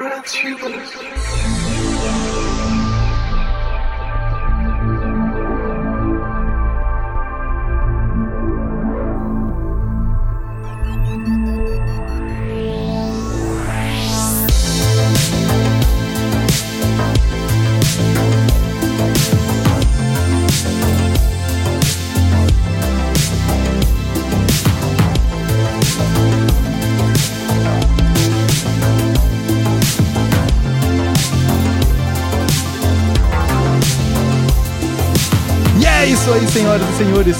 E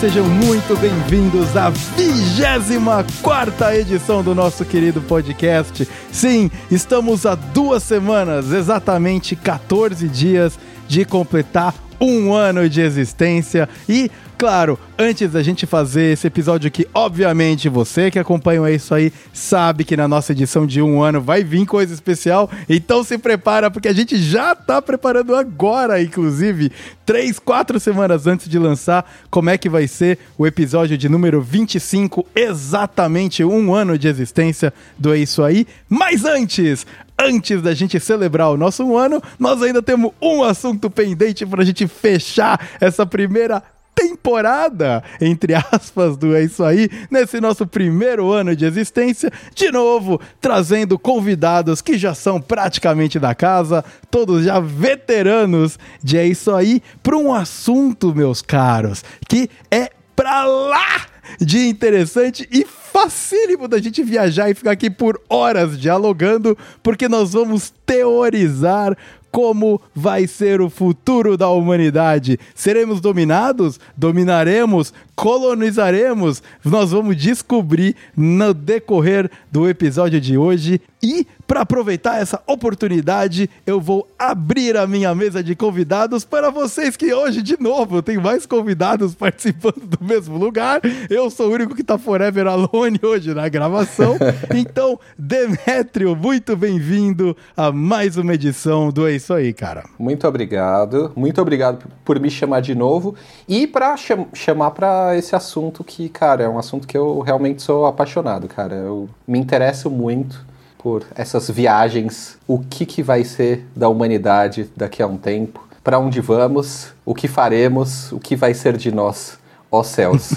sejam muito bem-vindos à 24 edição do nosso querido podcast. Sim, estamos há duas semanas, exatamente 14 dias, de completar um ano de existência e Claro, antes da gente fazer esse episódio aqui, obviamente você que acompanha isso aí sabe que na nossa edição de um ano vai vir coisa especial, então se prepara porque a gente já tá preparando agora, inclusive, três, quatro semanas antes de lançar, como é que vai ser o episódio de número 25, exatamente um ano de existência do É Isso Aí. Mas antes, antes da gente celebrar o nosso um ano, nós ainda temos um assunto pendente pra gente fechar essa primeira temporada, entre aspas, do É Isso Aí, nesse nosso primeiro ano de existência, de novo, trazendo convidados que já são praticamente da casa, todos já veteranos de É Isso Aí, para um assunto, meus caros, que é pra lá de interessante e facílimo da gente viajar e ficar aqui por horas dialogando, porque nós vamos teorizar como vai ser o futuro da humanidade. Seremos dominados? Dominaremos? Colonizaremos? Nós vamos descobrir no decorrer do episódio de hoje. E para aproveitar essa oportunidade, eu vou abrir a minha mesa de convidados para vocês que hoje, de novo, tem mais convidados participando do mesmo lugar. Eu sou o único que está forever alone hoje na gravação. Então, Demétrio, muito bem-vindo a mais uma edição do É Isso Aí, cara. Muito obrigado. Muito obrigado por me chamar de novo e para cham chamar para esse assunto que, cara, é um assunto que eu realmente sou apaixonado, cara. Eu me interesso muito por essas viagens, o que, que vai ser da humanidade daqui a um tempo, para onde vamos, o que faremos, o que vai ser de nós. Ó céus.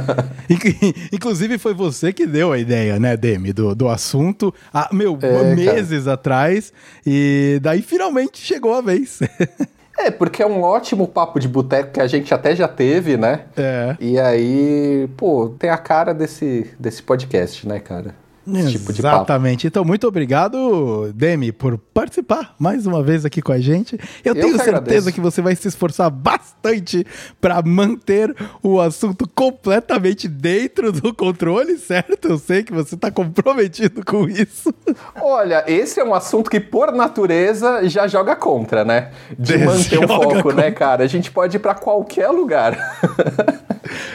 Inclusive foi você que deu a ideia, né, Demi, do, do assunto, há, meu, É, meses atrás, e daí finalmente chegou a vez. É, porque é um ótimo papo de boteco que a gente até já teve, né? É. E aí, pô, tem a cara desse, desse podcast, né, cara? Tipo de papo. Exatamente. Então, muito obrigado, Demi, por participar mais uma vez aqui com a gente. Eu, Eu tenho que certeza agradeço. que você vai se esforçar bastante para manter o assunto completamente dentro do controle, certo? Eu sei que você está comprometido com isso. Olha, esse é um assunto que, por natureza, já joga contra, né? De manter o foco, contra. né, cara? A gente pode ir pra qualquer lugar.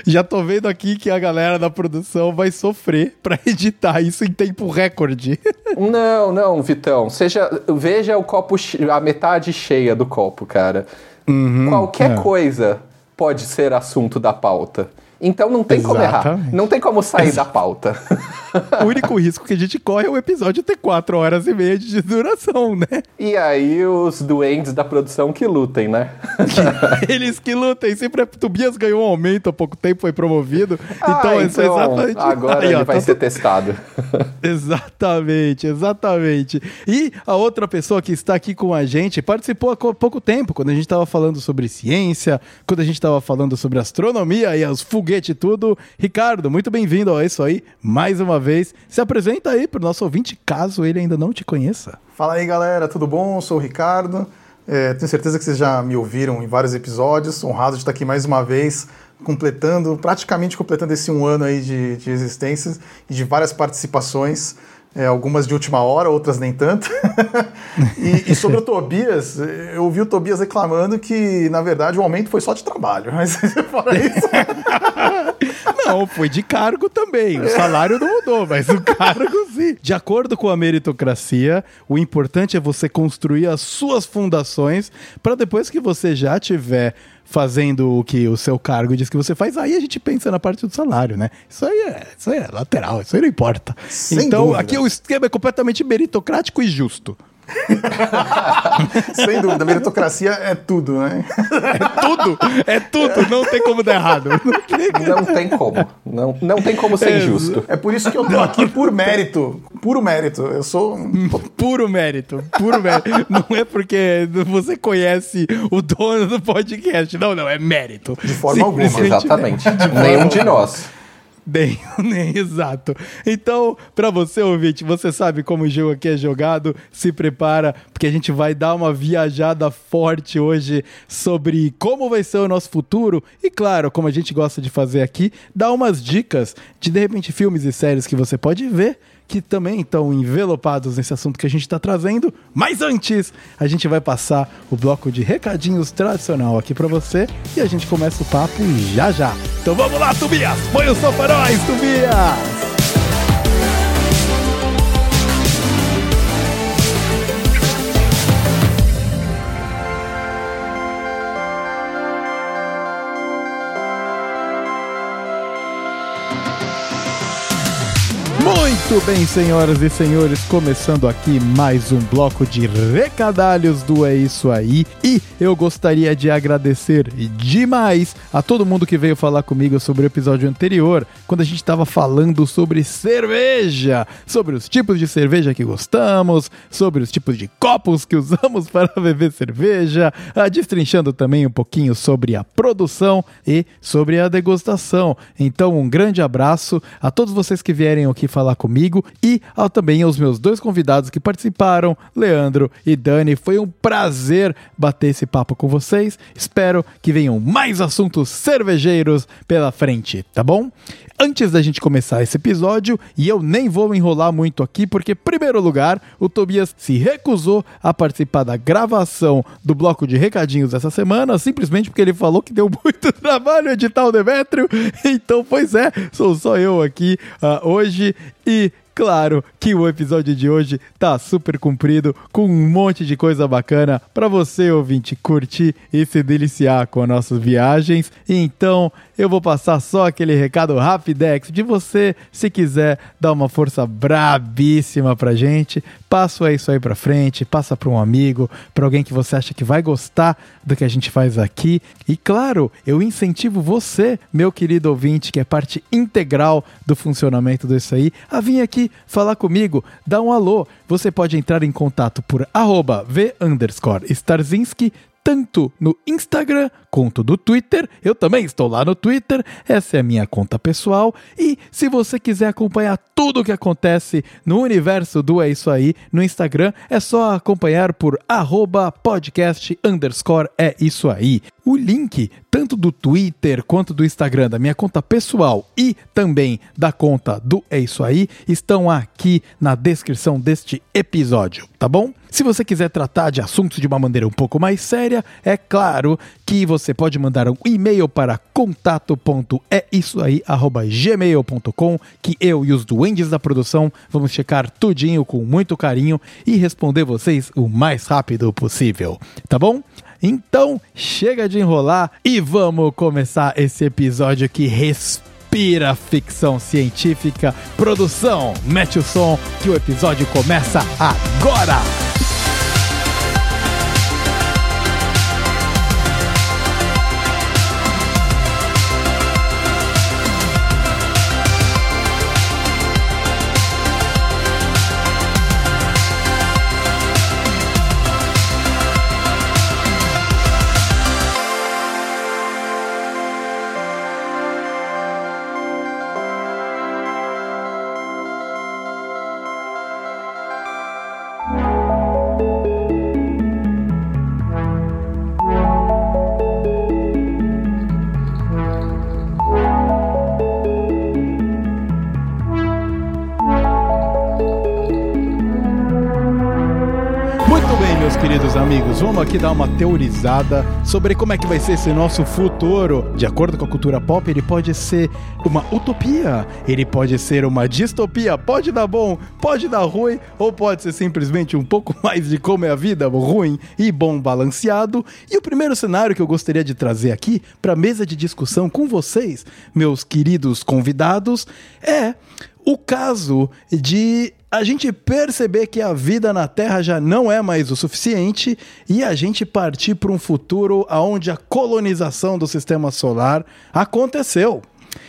Já tô vendo aqui que a galera da produção vai sofrer para editar isso em tempo recorde. não, não, Vitão. Seja, veja o copo, a metade cheia do copo, cara. qualquer é. coisa pode ser assunto da pauta. Então não tem como errar. Exatamente. Não tem como sair da pauta. O único risco que a gente corre é o episódio ter quatro horas e meia de duração, né? e aí os doentes da produção que lutem, né? Eles que lutem. Sempre a Tobias ganhou um aumento há pouco tempo, foi promovido. Ah, então, isso é exatamente. Agora Aí, ele ó, vai tá ser testado. Exatamente, exatamente. E a outra pessoa que está aqui com a gente participou há co- pouco tempo, quando a gente estava falando sobre ciência, quando a gente estava falando sobre astronomia e os foguetes e tudo. Ricardo, muito bem-vindo a isso aí, mais uma vez. Se apresenta aí para o nosso ouvinte, caso ele ainda não te conheça. Fala aí galera, tudo bom? Eu sou o Ricardo. É, tenho certeza que vocês já me ouviram em vários episódios. Honrado de estar aqui mais uma vez, completando, praticamente completando esse um ano aí de, de existência e de várias participações. É, algumas de última hora, outras nem tanto. e, e sobre o Tobias, eu ouvi o Tobias reclamando que, na verdade, o aumento foi só de trabalho. Mas fora isso. Não, foi de cargo também. O salário não mudou, mas o cargo sim. De acordo com a meritocracia, o importante é você construir as suas fundações para depois que você já tiver fazendo o que o seu cargo diz que você faz, aí a gente pensa na parte do salário, né? Isso aí é, isso aí é lateral, isso aí não importa. Sem então, dúvida. aqui o esquema é completamente meritocrático e justo. Sem dúvida, meritocracia é tudo, né? É tudo, é tudo, não tem como dar errado. Não tem- como. Não, não tem como ser É, injusto. É por isso que eu tô aqui por mérito. Puro mérito. Eu sou. um- Puro mérito, puro mérito. Não é porque você conhece o dono do podcast. Não, não, é mérito. De forma alguma. Exatamente. Nenhum de nós. Bem, nem exato. Então, pra você ouvinte, você sabe como o jogo aqui é jogado, se prepara, porque a gente vai dar uma viajada forte hoje sobre como vai ser o nosso futuro e, claro, como a gente gosta de fazer aqui, dar umas dicas de, de repente, filmes e séries que você pode ver que também estão envelopados nesse assunto que a gente está trazendo. Mas antes, a gente vai passar o bloco de recadinhos tradicional aqui para você e a gente começa o papo já já. Então vamos lá, Tobias! Põe o som para Tobias! Muito bem, senhoras e senhores, começando aqui mais um bloco de recadalhos do É Isso Aí. E eu gostaria de agradecer demais a todo mundo que veio falar comigo sobre o episódio anterior, quando a gente estava falando sobre cerveja, sobre os tipos de cerveja que gostamos, sobre os tipos de copos que usamos para beber cerveja, ah, destrinchando também um pouquinho sobre a produção e sobre a degustação. Então, um grande abraço a todos vocês que vierem aqui falar comigo e ao, também aos meus dois convidados que participaram, Leandro e Dani. Foi um prazer bater esse papo com vocês. Espero que venham mais assuntos cervejeiros pela frente, tá bom? Antes da gente começar esse episódio, e eu nem vou enrolar muito aqui, porque, em primeiro lugar, o Tobias se recusou a participar da gravação do bloco de recadinhos dessa semana, simplesmente porque ele falou que deu muito trabalho editar o Demétrio. Então, pois é, sou só eu aqui ah, hoje e. Claro que o episódio de hoje tá super comprido, com um monte de coisa bacana para você, ouvinte, curtir e se deliciar com as nossas viagens. Então, eu vou passar só aquele recado rapidex de você, se quiser dar uma força brabíssima pra gente, passa isso aí pra frente, passa pra um amigo, pra alguém que você acha que vai gostar do que a gente faz aqui. E claro, eu incentivo você, meu querido ouvinte, que é parte integral do funcionamento disso aí, a vir aqui falar comigo, dar um alô. Você pode entrar em contato por arroba v underscore Starzinski, tanto no Instagram quanto no Twitter. Eu também estou lá no Twitter, essa é a minha conta pessoal. E se você quiser acompanhar tudo o que acontece no universo do É Isso Aí no Instagram, é só acompanhar por podcast underscore é isso aí. O link, tanto do Twitter quanto do Instagram, da minha conta pessoal e também da conta do É Isso Aí, estão aqui na descrição deste episódio, tá bom? Se você quiser tratar de assuntos de uma maneira um pouco mais séria, é claro que você pode mandar um e-mail para contato.eisoaí@gmail.com que eu e os duendes da produção vamos checar tudinho com muito carinho e responder vocês o mais rápido possível, tá bom? Então, chega de enrolar e vamos começar esse episódio que respira ficção científica. Produção, mete o som que o episódio começa agora! Aqui dar uma teorizada sobre como é que vai ser esse nosso futuro. De acordo com a cultura pop, ele pode ser uma utopia, ele pode ser uma distopia, pode dar bom, pode dar ruim, ou pode ser simplesmente um pouco mais de como é a vida, ruim e bom balanceado. E o primeiro cenário que eu gostaria de trazer aqui para mesa de discussão com vocês, meus queridos convidados, é o caso de a gente perceber que a vida na Terra já não é mais o suficiente e a gente partir para um futuro onde a colonização do sistema solar aconteceu.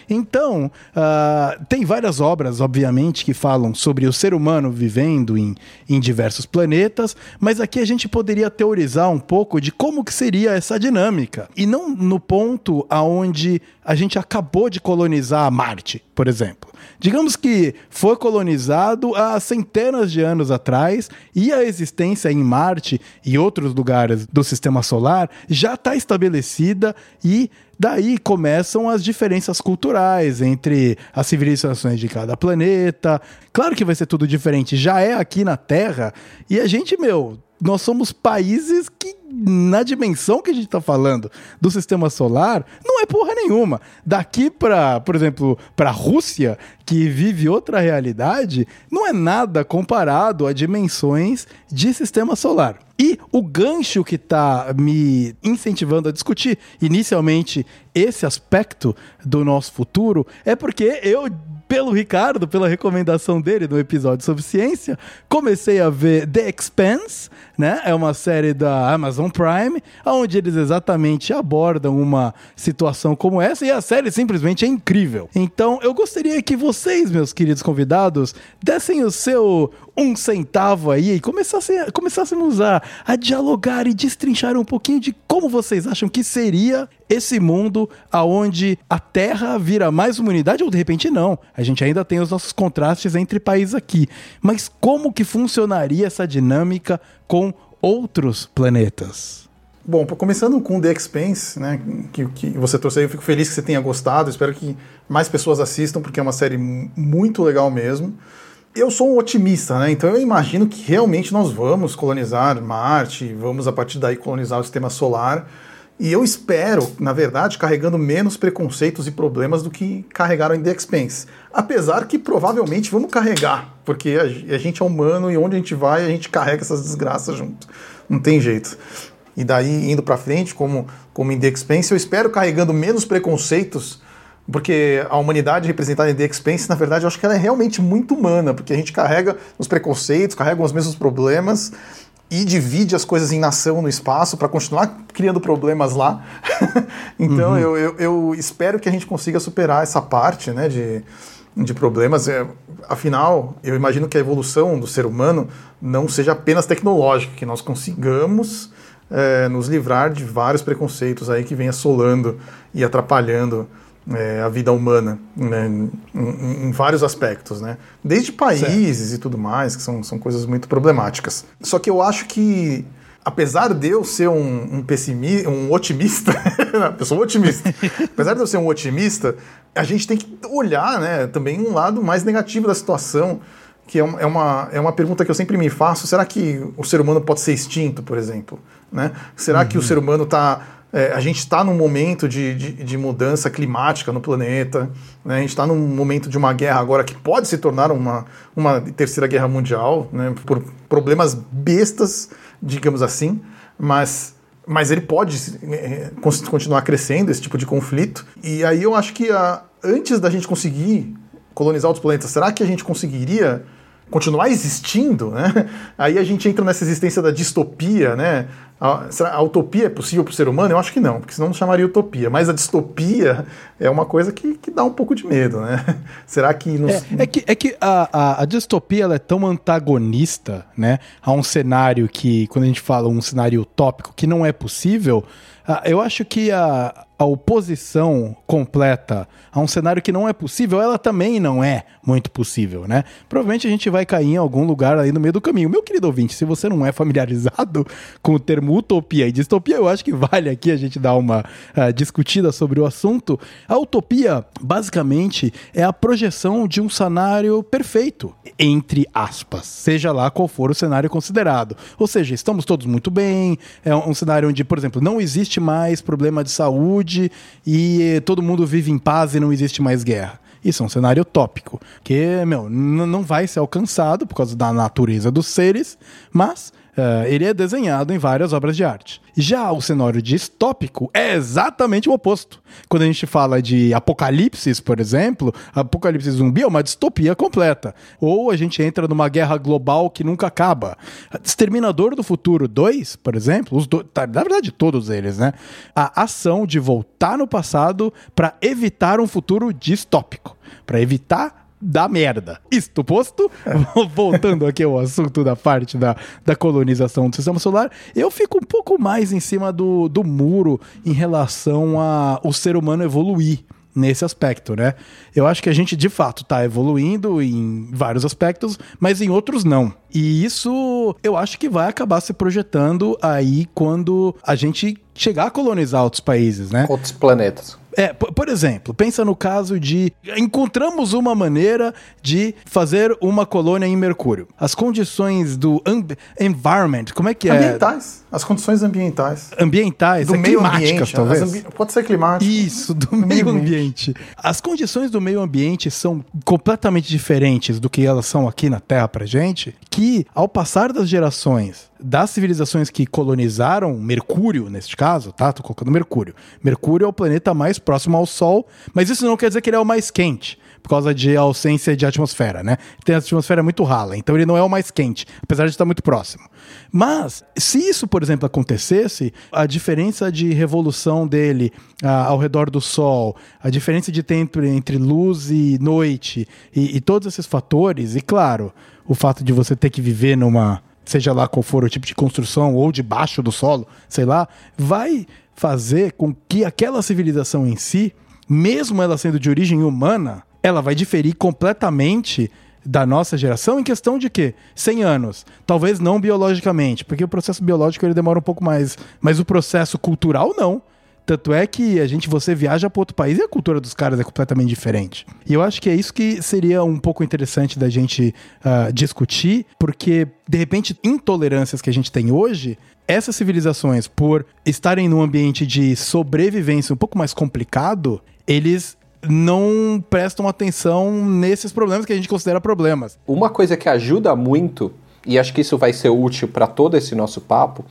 Então, uh, tem várias obras, obviamente, que falam sobre o ser humano vivendo em, em diversos planetas, mas aqui a gente poderia teorizar um pouco de como que seria essa dinâmica. E não no ponto aonde a gente acabou de colonizar Marte, por exemplo. Digamos que foi colonizado há centenas de anos atrás e a existência em Marte e outros lugares do sistema solar já está estabelecida e Daí começam as diferenças culturais entre as civilizações de cada planeta. Claro que vai ser tudo diferente, já é aqui na Terra. E a gente, meu, nós somos países que, na dimensão que a gente está falando do sistema solar, não é porra nenhuma. Daqui para, por exemplo, para a Rússia, que vive outra realidade, não é nada comparado a dimensões de sistema solar. E o gancho que está me incentivando a discutir inicialmente esse aspecto do nosso futuro é porque eu pelo Ricardo, pela recomendação dele no episódio sobre ciência, comecei a ver The Expanse, né? É uma série da Amazon Prime, onde eles exatamente abordam uma situação como essa e a série simplesmente é incrível. Então, eu gostaria que vocês, meus queridos convidados, dessem o seu um centavo aí e começassem, começássemos a, a dialogar e destrinchar um pouquinho de como vocês acham que seria esse mundo aonde a Terra vira mais humanidade ou de repente não. A gente ainda tem os nossos contrastes entre países aqui. Mas como que funcionaria essa dinâmica com outros planetas? Bom, começando com The Expense, né, que, que você trouxe aí, eu fico feliz que você tenha gostado, espero que mais pessoas assistam, porque é uma série muito legal mesmo. Eu sou um otimista, né? Então eu imagino que realmente nós vamos colonizar Marte, vamos a partir daí colonizar o sistema solar. E eu espero, na verdade, carregando menos preconceitos e problemas do que carregaram em The Expense. Apesar que provavelmente vamos carregar, porque a gente é humano e onde a gente vai, a gente carrega essas desgraças junto. Não tem jeito. E daí, indo para frente, como, como em The Expense, eu espero carregando menos preconceitos porque a humanidade representada em The Expense, na verdade, eu acho que ela é realmente muito humana, porque a gente carrega os preconceitos, carrega os mesmos problemas e divide as coisas em nação no espaço para continuar criando problemas lá. então uhum. eu, eu, eu, espero que a gente consiga superar essa parte né, de, de problemas. É, afinal, eu imagino que a evolução do ser humano não seja apenas tecnológica, que nós consigamos é, nos livrar de vários preconceitos aí que vem assolando e atrapalhando é, a vida humana né, em, em, vários aspectos, né? Desde países certo. e tudo mais, que são, são coisas muito problemáticas. Só que eu acho que, apesar de eu ser um, um pessimista, um otimista, eu sou um otimista, apesar de eu ser um otimista, a gente tem que olhar né, também um lado mais negativo da situação, que é uma, é uma, é uma pergunta que eu sempre me faço, será que o ser humano pode ser extinto, por exemplo? Né? Será uhum. que o uhum. ser humano está é, a gente está num momento de, de, de, mudança climática no planeta, né? a gente está num momento de uma guerra agora que pode se tornar uma, uma terceira guerra mundial, né? por problemas bestas, digamos assim, mas, mas ele pode é, continuar crescendo, esse tipo de conflito. E aí eu acho que a, antes da gente conseguir colonizar outros planetas, será que a gente conseguiria continuar existindo, né? Aí a gente entra nessa existência da distopia, né? A, a utopia é possível para o ser humano? Eu acho que não, porque senão não chamaria utopia. Mas a distopia é uma coisa que, que dá um pouco de medo, né? Será que... Nos... É, é, que, é que a, a, a distopia é tão antagonista, né? A um cenário que, quando a gente fala um cenário utópico que não é possível, ah, eu acho que a, a oposição completa a um cenário que não é possível, ela também não é muito possível, né? Provavelmente a gente vai cair em algum lugar aí no meio do caminho. Meu querido ouvinte, se você não é familiarizado com o termo utopia e distopia, eu acho que vale aqui a gente dar uma uh, discutida sobre o assunto. A utopia, basicamente, é a projeção de um cenário perfeito, entre aspas, seja lá qual for o cenário considerado. Ou seja, estamos todos muito bem, é um cenário onde, por exemplo, não existe mais problema de saúde e todo mundo vive em paz e não existe mais guerra. Isso é um cenário utópico, que, meu, não vai ser alcançado por causa da natureza dos seres, mas Uh, ele é desenhado em várias obras de arte. Já o cenário distópico é exatamente o oposto. Quando a gente fala de apocalipse, por exemplo, apocalipse zumbi é uma distopia completa. Ou a gente entra numa guerra global que nunca acaba. Exterminador do Futuro 2, por exemplo, os do... Tá, na verdade todos eles, né? A ação de voltar no passado para evitar um futuro distópico, para evitar da merda. Isto posto, voltando aqui ao assunto da parte da, da colonização do sistema solar, eu fico um pouco mais em cima do, do muro em relação a o ser humano evoluir nesse aspecto, né? Eu acho que a gente de fato está evoluindo em vários aspectos, mas em outros não. E isso eu acho que vai acabar se projetando aí quando a gente chegar a colonizar outros países, né? Outros planetas. É, por exemplo, pensa no caso de encontramos uma maneira de fazer uma colônia em Mercúrio. As condições do environment, como é que é? Ambientais. As condições ambientais. Ambientais, do é meio climáticas, ambiente, talvez. Ambi... Pode ser climático. Isso, do, do meio, meio ambiente. ambiente. As condições do meio ambiente são completamente diferentes do que elas são aqui na Terra pra gente, que ao passar das gerações das civilizações que colonizaram Mercúrio, neste caso, tá? Tô colocando Mercúrio. Mercúrio é o planeta mais próximo ao Sol, mas isso não quer dizer que ele é o mais quente, por causa de ausência de atmosfera, né? Tem a atmosfera muito rala, então ele não é o mais quente, apesar de estar muito próximo. Mas, se isso, por exemplo, acontecesse, a diferença de revolução dele ah, ao redor do Sol, a diferença de tempo entre luz e noite, e, e todos esses fatores, e claro, o fato de você ter que viver numa seja lá qual for o tipo de construção ou debaixo do solo, sei lá, vai fazer com que aquela civilização em si, mesmo ela sendo de origem humana, ela vai diferir completamente da nossa geração em questão de quê? 100 anos. Talvez não biologicamente, porque o processo biológico ele demora um pouco mais, mas o processo cultural não. Tanto é que a gente, você viaja para outro país e a cultura dos caras é completamente diferente. E eu acho que é isso que seria um pouco interessante da gente uh, discutir, porque, de repente, intolerâncias que a gente tem hoje, essas civilizações, por estarem num ambiente de sobrevivência um pouco mais complicado, eles não prestam atenção nesses problemas que a gente considera problemas. Uma coisa que ajuda muito, e acho que isso vai ser útil para todo esse nosso papo,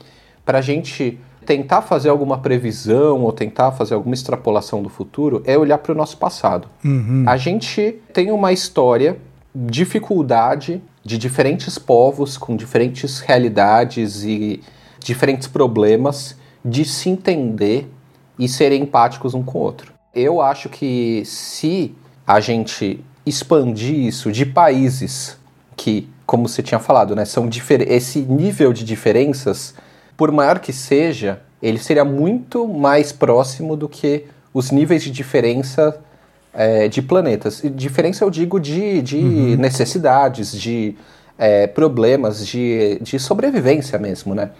para a gente tentar fazer alguma previsão ou tentar fazer alguma extrapolação do futuro é olhar para o nosso passado. Uhum. A gente tem uma história, dificuldade de diferentes povos com diferentes realidades e diferentes problemas de se entender e serem empáticos um com o outro. Eu acho que se a gente expandir isso de países que, como você tinha falado, né, são esse nível de diferenças por maior que seja, ele seria muito mais próximo do que os níveis de diferença é, de planetas. E diferença eu digo de, de uhum. necessidades, de é, problemas, de, de sobrevivência mesmo, né?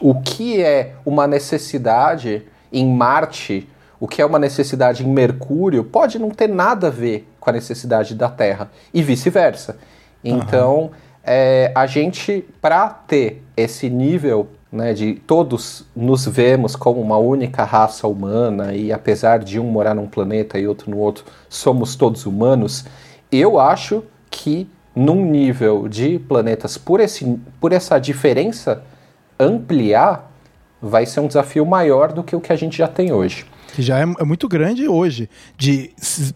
O que é uma necessidade em Marte, o que é uma necessidade em Mercúrio, pode não ter nada a ver com a necessidade da Terra, e vice-versa. Então, uhum. é, a gente, para ter esse nível né, de todos nos vemos como uma única raça humana e apesar de um morar num planeta e outro no outro, somos todos humanos, eu acho que num nível de planetas por, esse, por essa diferença ampliar, vai ser um desafio maior do que o que a gente já tem hoje que já é, é, muito grande hoje, de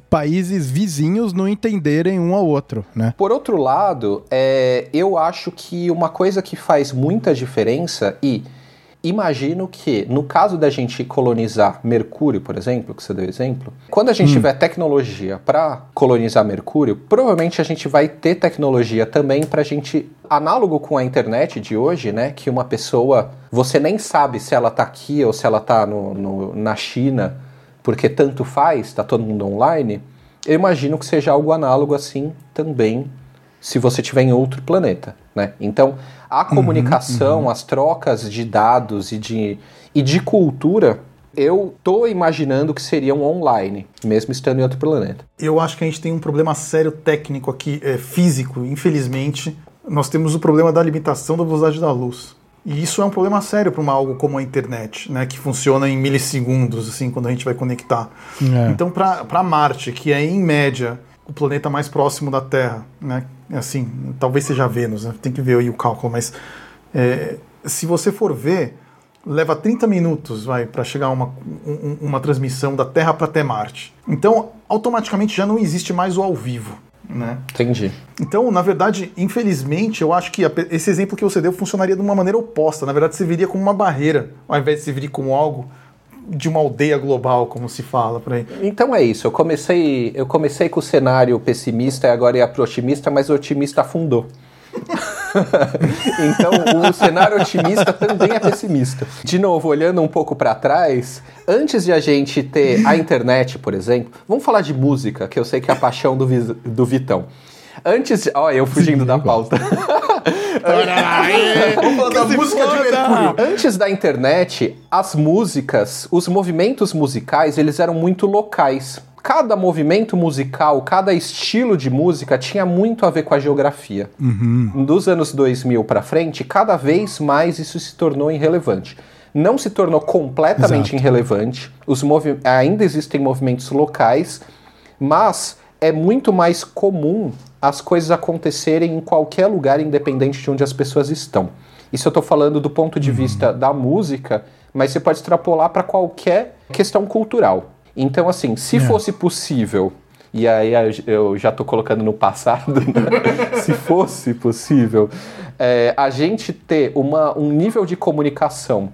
países vizinhos não entenderem um ao outro, né? Por outro lado, é, eu acho que uma coisa que faz muita diferença e imagino que, no caso da gente colonizar Mercúrio, por exemplo, que você deu exemplo, quando a gente hum. tiver tecnologia para colonizar Mercúrio, provavelmente a gente vai ter tecnologia também para a gente, análogo com a internet de hoje, né, que uma pessoa, você nem sabe se ela está aqui ou se ela está no, no, na China, porque tanto faz, está todo mundo online. Eu imagino que seja algo análogo assim também se você estiver em outro planeta, né? Então, a comunicação, uhum, uhum. as trocas de dados e de, e de cultura, eu tô imaginando que seriam online, mesmo estando em outro planeta. Eu acho que a gente tem um problema sério técnico aqui, é, físico, infelizmente. Nós temos o problema da limitação da velocidade da luz. E isso é um problema sério para algo como a internet, né, que funciona em milissegundos, assim, quando a gente vai conectar. É. Então, para Marte, que é em média o planeta mais próximo da Terra, né, assim, talvez seja Vênus, né, tem que ver aí o cálculo, mas é, se você for ver, leva 30 minutos vai para chegar uma, um, uma transmissão da Terra para até Marte. Então, automaticamente já não existe mais o ao vivo. Né? Entendi. Então, na verdade, infelizmente, eu acho que esse exemplo que você deu funcionaria de uma maneira oposta. Na verdade, serviria como uma barreira, ao invés de servir como algo de uma aldeia global, como se fala por aí. Então é isso. Eu comecei, eu comecei com o cenário pessimista e agora ia pro otimista, mas o otimista afundou. então, o cenário otimista também é pessimista. De novo, olhando um pouco para trás, antes de a gente ter a internet, por exemplo, vamos falar de música, que eu sei que é a paixão do, do Vitão. Antes de. Olha, eu fugindo da pauta. Vamos falar da música de Mercúrio. Antes da internet, as músicas, os movimentos musicais, eles eram muito locais cada movimento musical, cada estilo de música tinha muito a ver com a geografia. Uhum. Dos anos 2000 para frente, cada vez mais isso se tornou irrelevante. Não se tornou completamente Exato. irrelevante. Os ainda existem movimentos locais, mas é muito mais comum as coisas acontecerem em qualquer lugar, independente de onde as pessoas estão. Isso eu estou falando do ponto de uhum. vista da música, mas você pode extrapolar para qualquer questão cultural. Então, assim, se é. fosse possível, e aí eu já estou colocando no passado, né? se fosse possível, é, a gente ter uma, um nível de comunicação.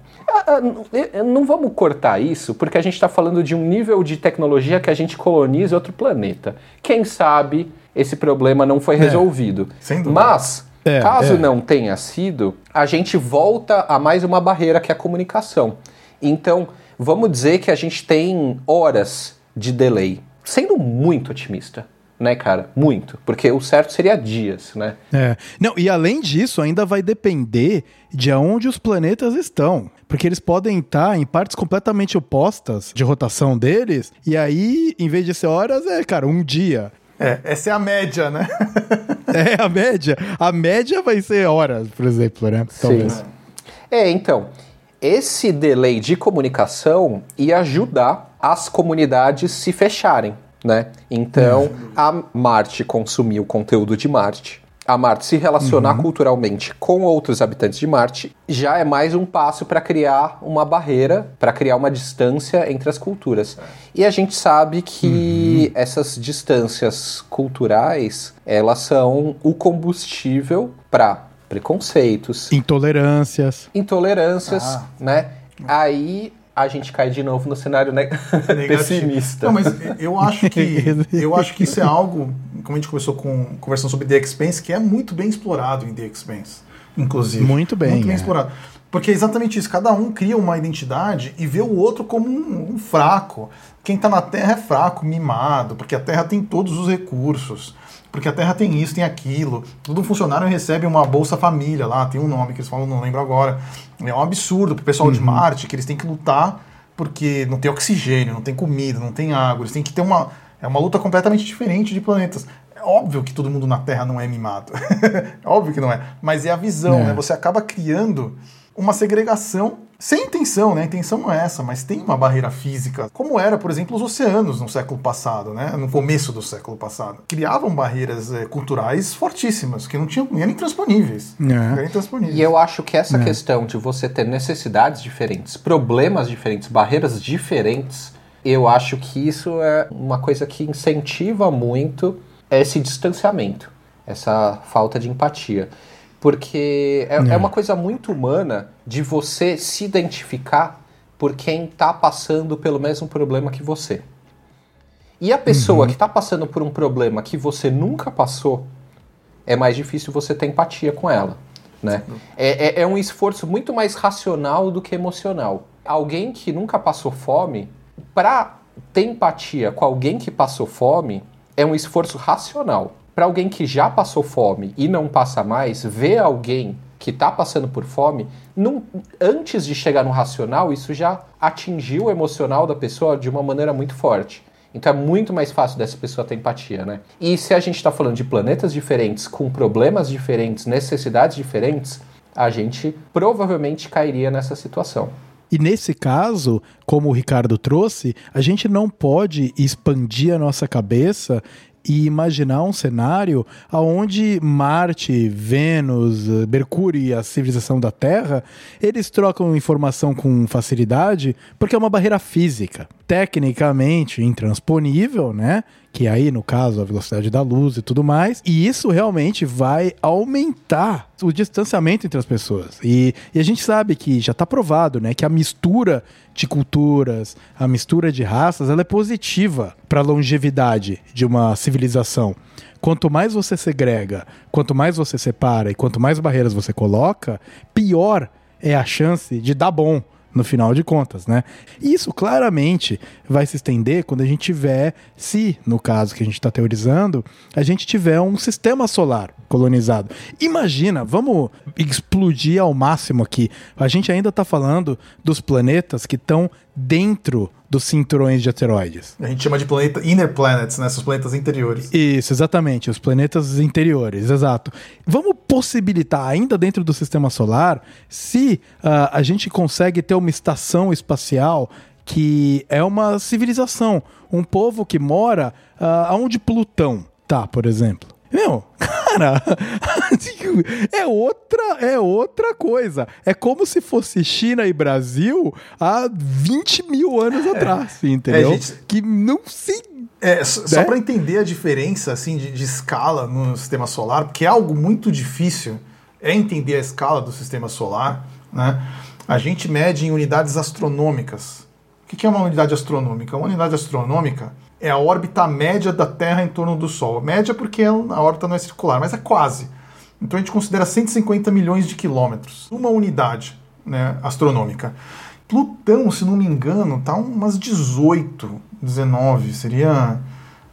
Não vamos cortar isso, porque a gente está falando de um nível de tecnologia que a gente coloniza outro planeta. Quem sabe esse problema não foi é, resolvido. É, Mas, é, caso é. não tenha sido, a gente volta a mais uma barreira que é a comunicação. Então, vamos dizer que a gente tem horas de delay, sendo muito otimista. Né, cara? Muito. Porque o certo seria dias, né? É. Não, e além disso, ainda vai depender de onde os planetas estão. Porque eles podem estar em partes completamente opostas de rotação deles, e aí, em vez de ser horas, é, cara, um dia. É, essa é a média, né? é, a média. A média vai ser horas, por exemplo, né? Talvez. Sim. É, então esse delay de comunicação ia ajudar as comunidades se fecharem, né? Então, a Marte consumir o conteúdo de Marte, a Marte se relacionar uhum. culturalmente com outros habitantes de Marte, já é mais um passo para criar uma barreira, para criar uma distância entre as culturas. E a gente sabe que uhum. essas distâncias culturais, elas são o combustível para preconceitos, intolerâncias, intolerâncias, ah. né? Aí a gente cai de novo no cenário ne pessimista. Não, mas eu acho que eu acho que isso é algo, como a gente começou com conversando sobre The Expense, que é muito bem explorado em The Expense, inclusive. Muito bem. Muito bem é. explorado. Porque é exatamente isso, cada um cria uma identidade e vê o outro como um, um fraco. Quem está na Terra é fraco, mimado, porque a Terra tem todos os recursos porque a Terra tem isso, tem aquilo. Todo funcionário recebe uma Bolsa Família lá, tem um nome que eles falam, não lembro agora. É um absurdo pro pessoal uhum. de Marte, que eles têm que lutar porque não tem oxigênio, não tem comida, não tem água, eles têm que ter uma. É uma luta completamente diferente de planetas. É óbvio que todo mundo na Terra não é mimado. é óbvio que não é. Mas é a visão, é. né? Você acaba criando uma segregação sem intenção, né? A intenção não é essa, mas tem uma barreira física, como era, por exemplo, os oceanos no século passado, né? No começo do século passado. Criavam barreiras é, culturais fortíssimas, que não tinham nem intransponíveis. É. intransponíveis. E eu acho que essa é. questão de você ter necessidades diferentes, problemas diferentes, barreiras diferentes, eu acho que isso é uma coisa que incentiva muito esse distanciamento, essa falta de empatia. Porque é, é. é uma coisa muito humana de você se identificar por quem está passando pelo mesmo problema que você. E a pessoa uhum. que está passando por um problema que você nunca passou, é mais difícil você ter empatia com ela. Né? É, é, é, um esforço muito mais racional do que emocional. Alguém que nunca passou fome, para ter empatia com alguém que passou fome, é um esforço racional. Para alguém que já passou fome e não passa mais, ver alguém que está passando por fome, antes de chegar no racional, isso já atingiu o emocional da pessoa de uma maneira muito forte. Então é muito mais fácil dessa pessoa ter empatia, né? E se a gente está falando de planetas diferentes, com problemas diferentes, necessidades diferentes, a gente provavelmente cairia nessa situação. E nesse caso, como o Ricardo trouxe, a gente não pode expandir a nossa cabeça e imaginar um cenário onde Marte, Vênus, Mercúrio e a civilização da Terra, eles trocam informação com facilidade porque é uma barreira física, tecnicamente intransponível, né? Que aí, no caso, a velocidade da luz e tudo mais. E isso realmente vai aumentar o distanciamento entre as pessoas. E, e a gente sabe que já está provado, né? Que a mistura de culturas, a mistura de raças, ela é positiva para a longevidade de uma civilização. Quanto mais você segrega, quanto mais você separa e quanto mais barreiras você coloca, pior é a chance de dar bom no final de contas, né? Isso claramente vai se estender quando a gente tiver, se no caso que a gente está teorizando, a gente tiver um sistema solar colonizado. Imagina, vamos explodir ao máximo aqui. A gente ainda está falando dos planetas que estão dentro dos cinturões de asteroides. A gente chama de planeta inner planets, né? Os planetas interiores. Isso, exatamente, os planetas interiores, exato. Vamos possibilitar, ainda dentro do sistema solar, se uh, a gente consegue ter uma estação espacial que é uma civilização, um povo que mora uh, onde Plutão tá, por exemplo. Meu, cara, é outra, é outra coisa. É como se fosse China e Brasil há 20 mil anos é, atrás, entendeu? É, gente, que não se. É, só, né? só para entender a diferença assim de, de escala no sistema solar, porque é algo muito difícil é entender a escala do sistema solar, né? A gente mede em unidades astronômicas. O que é uma unidade astronômica? Uma unidade astronômica é a órbita média da Terra em torno do Sol. Média porque a órbita não é circular, mas é quase. Então a gente considera 150 milhões de quilômetros. Uma unidade né, astronômica. Plutão, se não me engano, está umas 18, 19. Seria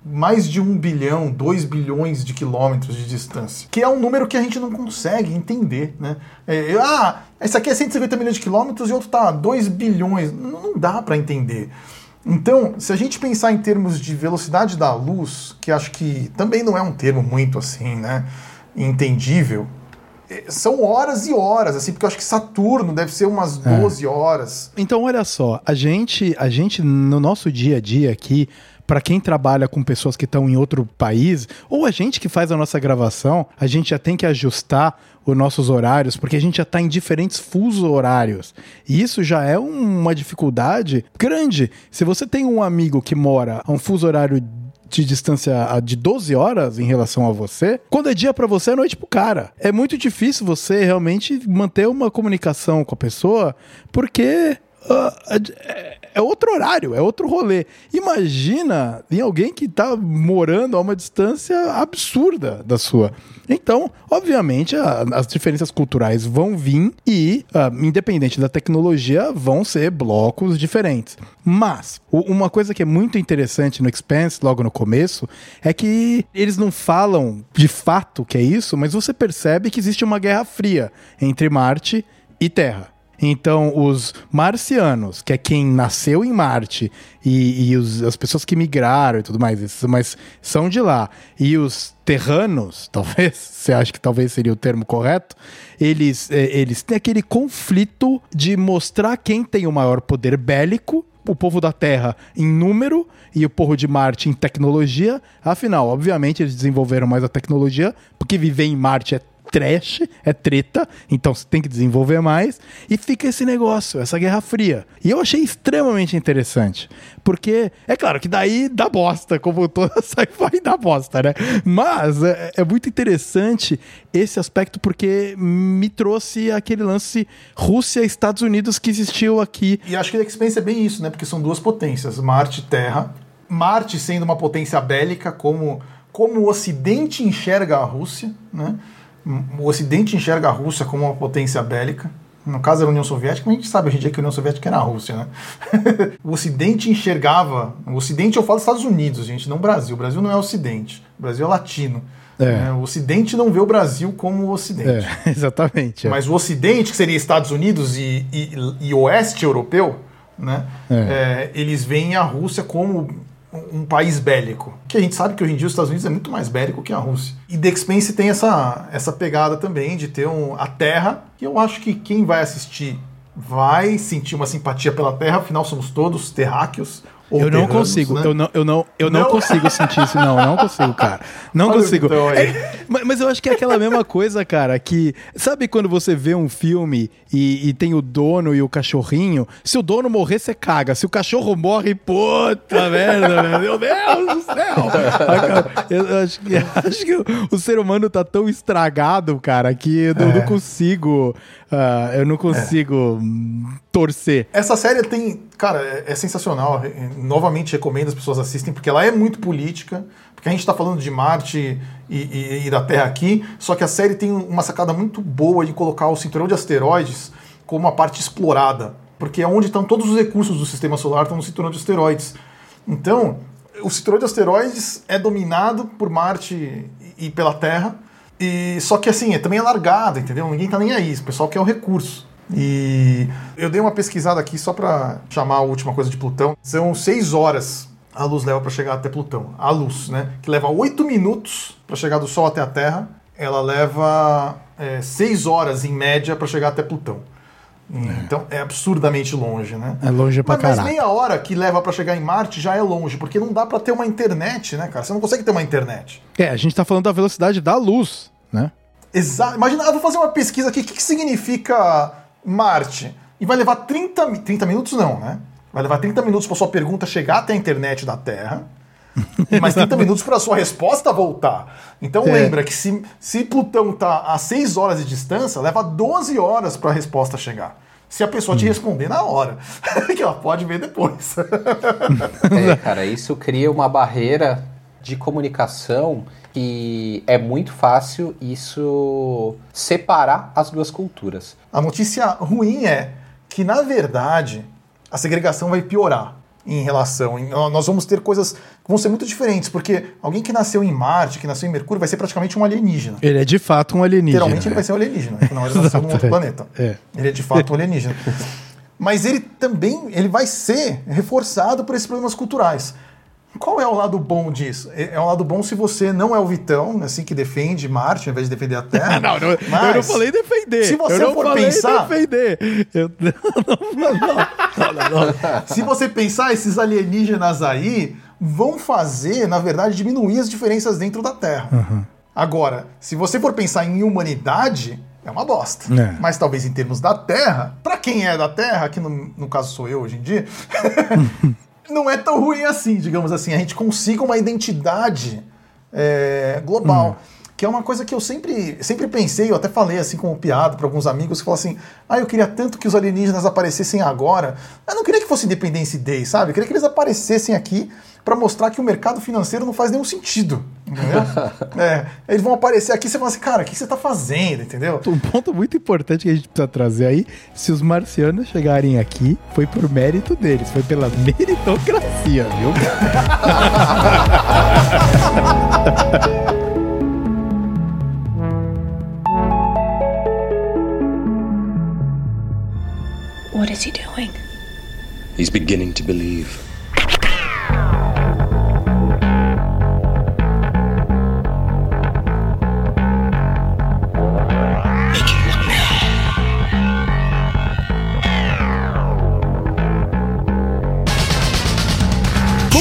mais de um bilhão, 2 bilhões de quilômetros de distância. Que é um número que a gente não consegue entender. Né? É, ah, esse aqui é 150 milhões de quilômetros e outro está 2 bilhões. Não dá para entender. Então, se a gente pensar em termos de velocidade da luz, que acho que também não é um termo muito assim, né, entendível, é, são horas e horas, assim, porque eu acho que Saturno deve ser umas 12 é. horas. Então, olha só, a gente, a gente no nosso dia a dia aqui, para quem trabalha com pessoas que estão em outro país, ou a gente que faz a nossa gravação, a gente já tem que ajustar os nossos horários, porque a gente já está em diferentes fusos horários. E isso já é uma dificuldade grande. Se você tem um amigo que mora a um fuso horário de distância de 12 horas em relação a você, quando é dia para você, é noite pro cara. É muito difícil você realmente manter uma comunicação com a pessoa, porque uh, é outro horário, é outro rolê. Imagina em alguém que está morando a uma distância absurda da sua. Então, obviamente, a, as diferenças culturais vão vir e, uh, independente da tecnologia, vão ser blocos diferentes. Mas, o, uma coisa que é muito interessante no Expanse, logo no começo, é que eles não falam de fato que é isso, mas você percebe que existe uma guerra fria entre Marte e Terra. Então, os marcianos, que é quem nasceu em Marte, e, e os, as pessoas que migraram e tudo mais, mas são de lá, e os terranos, talvez, você acha que talvez seria o termo correto, eles, é, eles têm aquele conflito de mostrar quem tem o maior poder bélico, o povo da Terra em número e o povo de Marte em tecnologia. Afinal, obviamente, eles desenvolveram mais a tecnologia, porque viver em Marte é trash, é treta, então você tem que desenvolver mais. E fica esse negócio, essa guerra fria. E eu achei extremamente interessante. Porque, é claro que daí dá bosta, como toda sci-fi dá bosta, né? Mas é, é muito interessante esse aspecto porque me trouxe aquele lance Rússia e Estados Unidos que existiu aqui. E acho que a Expense é bem isso, né? Porque são duas potências, Marte e Terra. Marte sendo uma potência bélica, como, como o Ocidente enxerga a Rússia, né? O Ocidente enxerga a Rússia como uma potência bélica. No caso da União Soviética, a gente sabe hoje em dia que a União Soviética era a Rússia, né? o Ocidente enxergava. O Ocidente eu falo Estados Unidos, gente, não Brasil. O Brasil não é Ocidente. O Brasil é latino. É. Né? O Ocidente não vê o Brasil como o Ocidente. É, exatamente. É. Mas o Ocidente, que seria Estados Unidos e, e, e Oeste Europeu, né? É. É, eles veem a Rússia como um país bélico. Que a gente sabe que hoje em dia os Estados Unidos é muito mais bélico que a Rússia. E The Expanse tem essa, essa pegada também de ter um, a Terra, que eu acho que quem vai assistir vai sentir uma simpatia pela Terra, afinal somos todos terráqueos. Eu não consigo, né? eu não, eu não, eu não, não, consigo sentir isso, não, não consigo, cara. Não Olha consigo. Então é, mas eu acho que é aquela mesma coisa, cara, que sabe quando você vê um filme e, e, tem o dono e o cachorrinho? Se o dono morrer, você caga. Se o cachorro morre, puta merda, meu Deus do céu. Eu acho que, acho que o, o, ser humano tá tão estragado, cara, que eu é. não consigo. Uh, eu não consigo é. torcer. Essa série tem. Cara, é, é sensacional. Novamente recomendo as pessoas assistem, porque ela é muito política. Porque a gente está falando de Marte e, e, e, da Terra aqui, só que a série tem uma sacada muito boa de colocar o cinturão de asteroides como uma parte explorada. Porque é onde estão todos os recursos do sistema solar, estão no cinturão de asteroides. Então, o cinturão de asteroides é dominado por Marte e pela Terra e só que assim, é também é largado, entendeu? Ninguém tá nem aí, o pessoal quer o recurso. E eu dei uma pesquisada aqui só para chamar a última coisa de Plutão. São seis horas a luz leva para chegar até Plutão. A luz, né? Que leva oito minutos para chegar do Sol até a Terra. Ela leva é, seis horas em média para chegar até Plutão. Então é absurdamente longe, né? É longe pra caralho. Mas meia hora que leva para chegar em Marte já é longe, porque não dá para ter uma internet, né, cara? Você não consegue ter uma internet. É, a gente tá falando da velocidade da luz, né? Exato. Imagina, eu vou fazer uma pesquisa aqui. O que, que significa Marte? E vai levar 30, 30 minutos, não, né? Vai levar 30 minutos para sua pergunta chegar até a internet da Terra. E mais 30 minutos para sua resposta voltar. Então é. lembra que se, se Plutão está a 6 horas de distância, leva 12 horas para a resposta chegar. Se a pessoa te hum. responder na hora, que ela pode ver depois. é, cara, isso cria uma barreira de comunicação que é muito fácil isso separar as duas culturas. A notícia ruim é que, na verdade, a segregação vai piorar em relação. Nós vamos ter coisas que vão ser muito diferentes, porque alguém que nasceu em Marte, que nasceu em Mercúrio, vai ser praticamente um alienígena. Ele é de fato um alienígena. Literalmente ele vai ser um alienígena, afinal ele nasceu num outro planeta. É. Ele é de fato um alienígena. Mas ele também ele vai ser reforçado por esses problemas culturais. Qual é o lado bom disso? É, é um lado bom se você não é o Vitão, assim, que defende Marte ao invés de defender a Terra. não, não Mas, eu não falei defender. Se você eu for pensar. defender. Eu, não, não, não, Se você pensar, esses alienígenas aí vão fazer, na verdade, diminuir as diferenças dentro da Terra. Uhum. Agora, se você for pensar em humanidade, é uma bosta. É. Mas talvez em termos da Terra, para quem é da Terra, que no, no caso sou eu hoje em dia, não é tão ruim assim, digamos assim. A gente consiga uma identidade é, global. Hum. Que é uma coisa que eu sempre, sempre pensei, eu até falei assim como piada para alguns amigos que falam assim: ah, eu queria tanto que os alienígenas aparecessem agora. Eu não queria que fosse Independence Day, sabe? Eu queria que eles aparecessem aqui para mostrar que o mercado financeiro não faz nenhum sentido. Entendeu? é, eles vão aparecer aqui e você fala assim, cara, o que você está fazendo, entendeu? Um ponto muito importante que a gente precisa trazer aí, se os marcianos chegarem aqui, foi por mérito deles, foi pela meritocracia, viu? What is he doing? He's beginning to believe.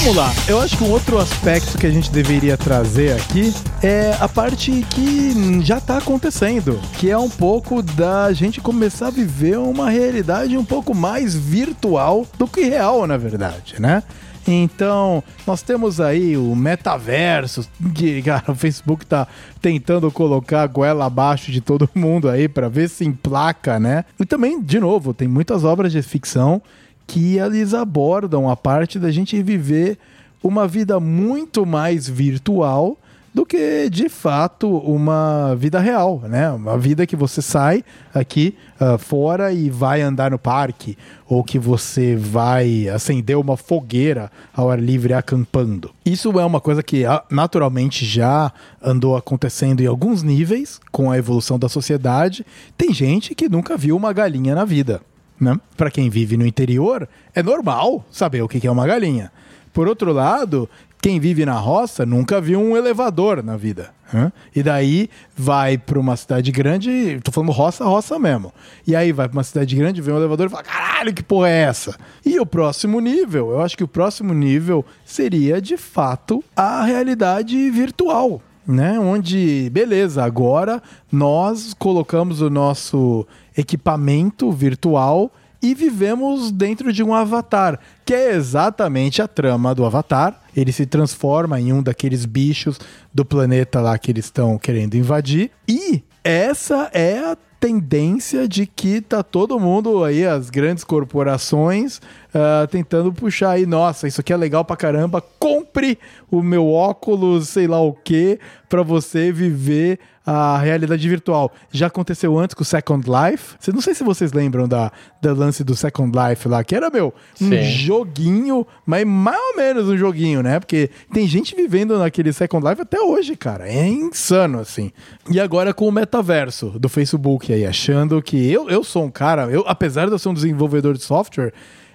Vamos lá, eu acho que um outro aspecto que a gente deveria trazer aqui é a parte que já está acontecendo, que é um pouco da gente começar a viver uma realidade um pouco mais virtual do que real, na verdade, né? Então, nós temos aí o metaverso, que cara, o Facebook tá tentando colocar a goela abaixo de todo mundo aí para ver se emplaca, né? E também, de novo, tem muitas obras de ficção que eles abordam a parte da gente viver uma vida muito mais virtual do que de fato uma vida real, né? Uma vida que você sai aqui uh, fora e vai andar no parque, ou que você vai acender uma fogueira ao ar livre acampando. Isso é uma coisa que uh, naturalmente já andou acontecendo em alguns níveis com a evolução da sociedade. Tem gente que nunca viu uma galinha na vida. Né? Para quem vive no interior, é normal saber o que é uma galinha. Por outro lado, quem vive na roça nunca viu um elevador na vida. Hein? E daí vai para uma cidade grande, tô falando roça, roça mesmo. E aí vai para uma cidade grande, vê um elevador e fala: caralho, que porra é essa? E o próximo nível, eu acho que o próximo nível seria de fato a realidade virtual. Né? Onde, beleza, agora nós colocamos o nosso equipamento virtual e vivemos dentro de um avatar, que é exatamente a trama do avatar. Ele se transforma em um daqueles bichos do planeta lá que eles estão querendo invadir. E essa é a tendência de que tá todo mundo aí, as grandes corporações, uh, tentando puxar aí, nossa, isso aqui é legal pra caramba, compre o meu óculos, sei lá o que, para você viver a realidade virtual. Já aconteceu antes com o Second Life. Não sei se vocês lembram da, da lance do Second Life lá, que era, meu, um Sim. joguinho, mas mais ou menos um joguinho, né? Porque tem gente vivendo naquele Second Life até hoje, cara. É insano, assim. E agora com o metaverso do Facebook aí, achando que eu, eu sou um cara, eu, apesar de eu ser um desenvolvedor de software,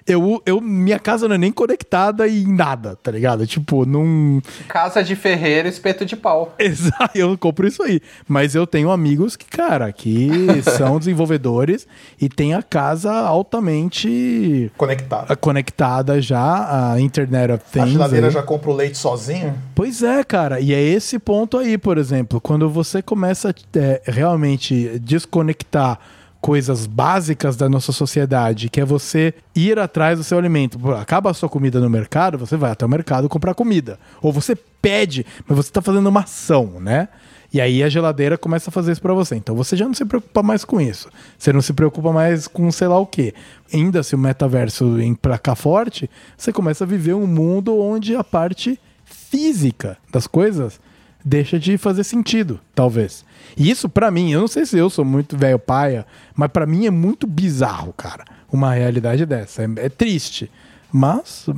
eu, eu, minha casa não é nem conectada em nada, tá ligado? Tipo, num. Casa de ferreiro, espeto de pau. Exato, eu compro isso aí. Mas eu tenho amigos que, cara, que são desenvolvedores e tem a casa altamente. Conectada. Conectada já, a Internet of Things. A geladeira aí. já compra o leite sozinho? Pois é, cara. E é esse ponto aí, por exemplo, quando você começa é, realmente desconectar coisas básicas da nossa sociedade, que é você ir atrás do seu alimento. Acaba a sua comida no mercado, você vai até o mercado comprar comida. Ou você pede, mas você está fazendo uma ação, né? E aí a geladeira começa a fazer isso para você. Então você já não se preocupa mais com isso. Você não se preocupa mais com sei lá o quê. Ainda se o metaverso emplacar forte, você começa a viver um mundo onde a parte física das coisas deixa de fazer sentido, talvez. E isso, para mim, eu não sei se eu sou muito velho paia, mas para mim é muito bizarro, cara. Uma realidade dessa. É, é, triste. Mas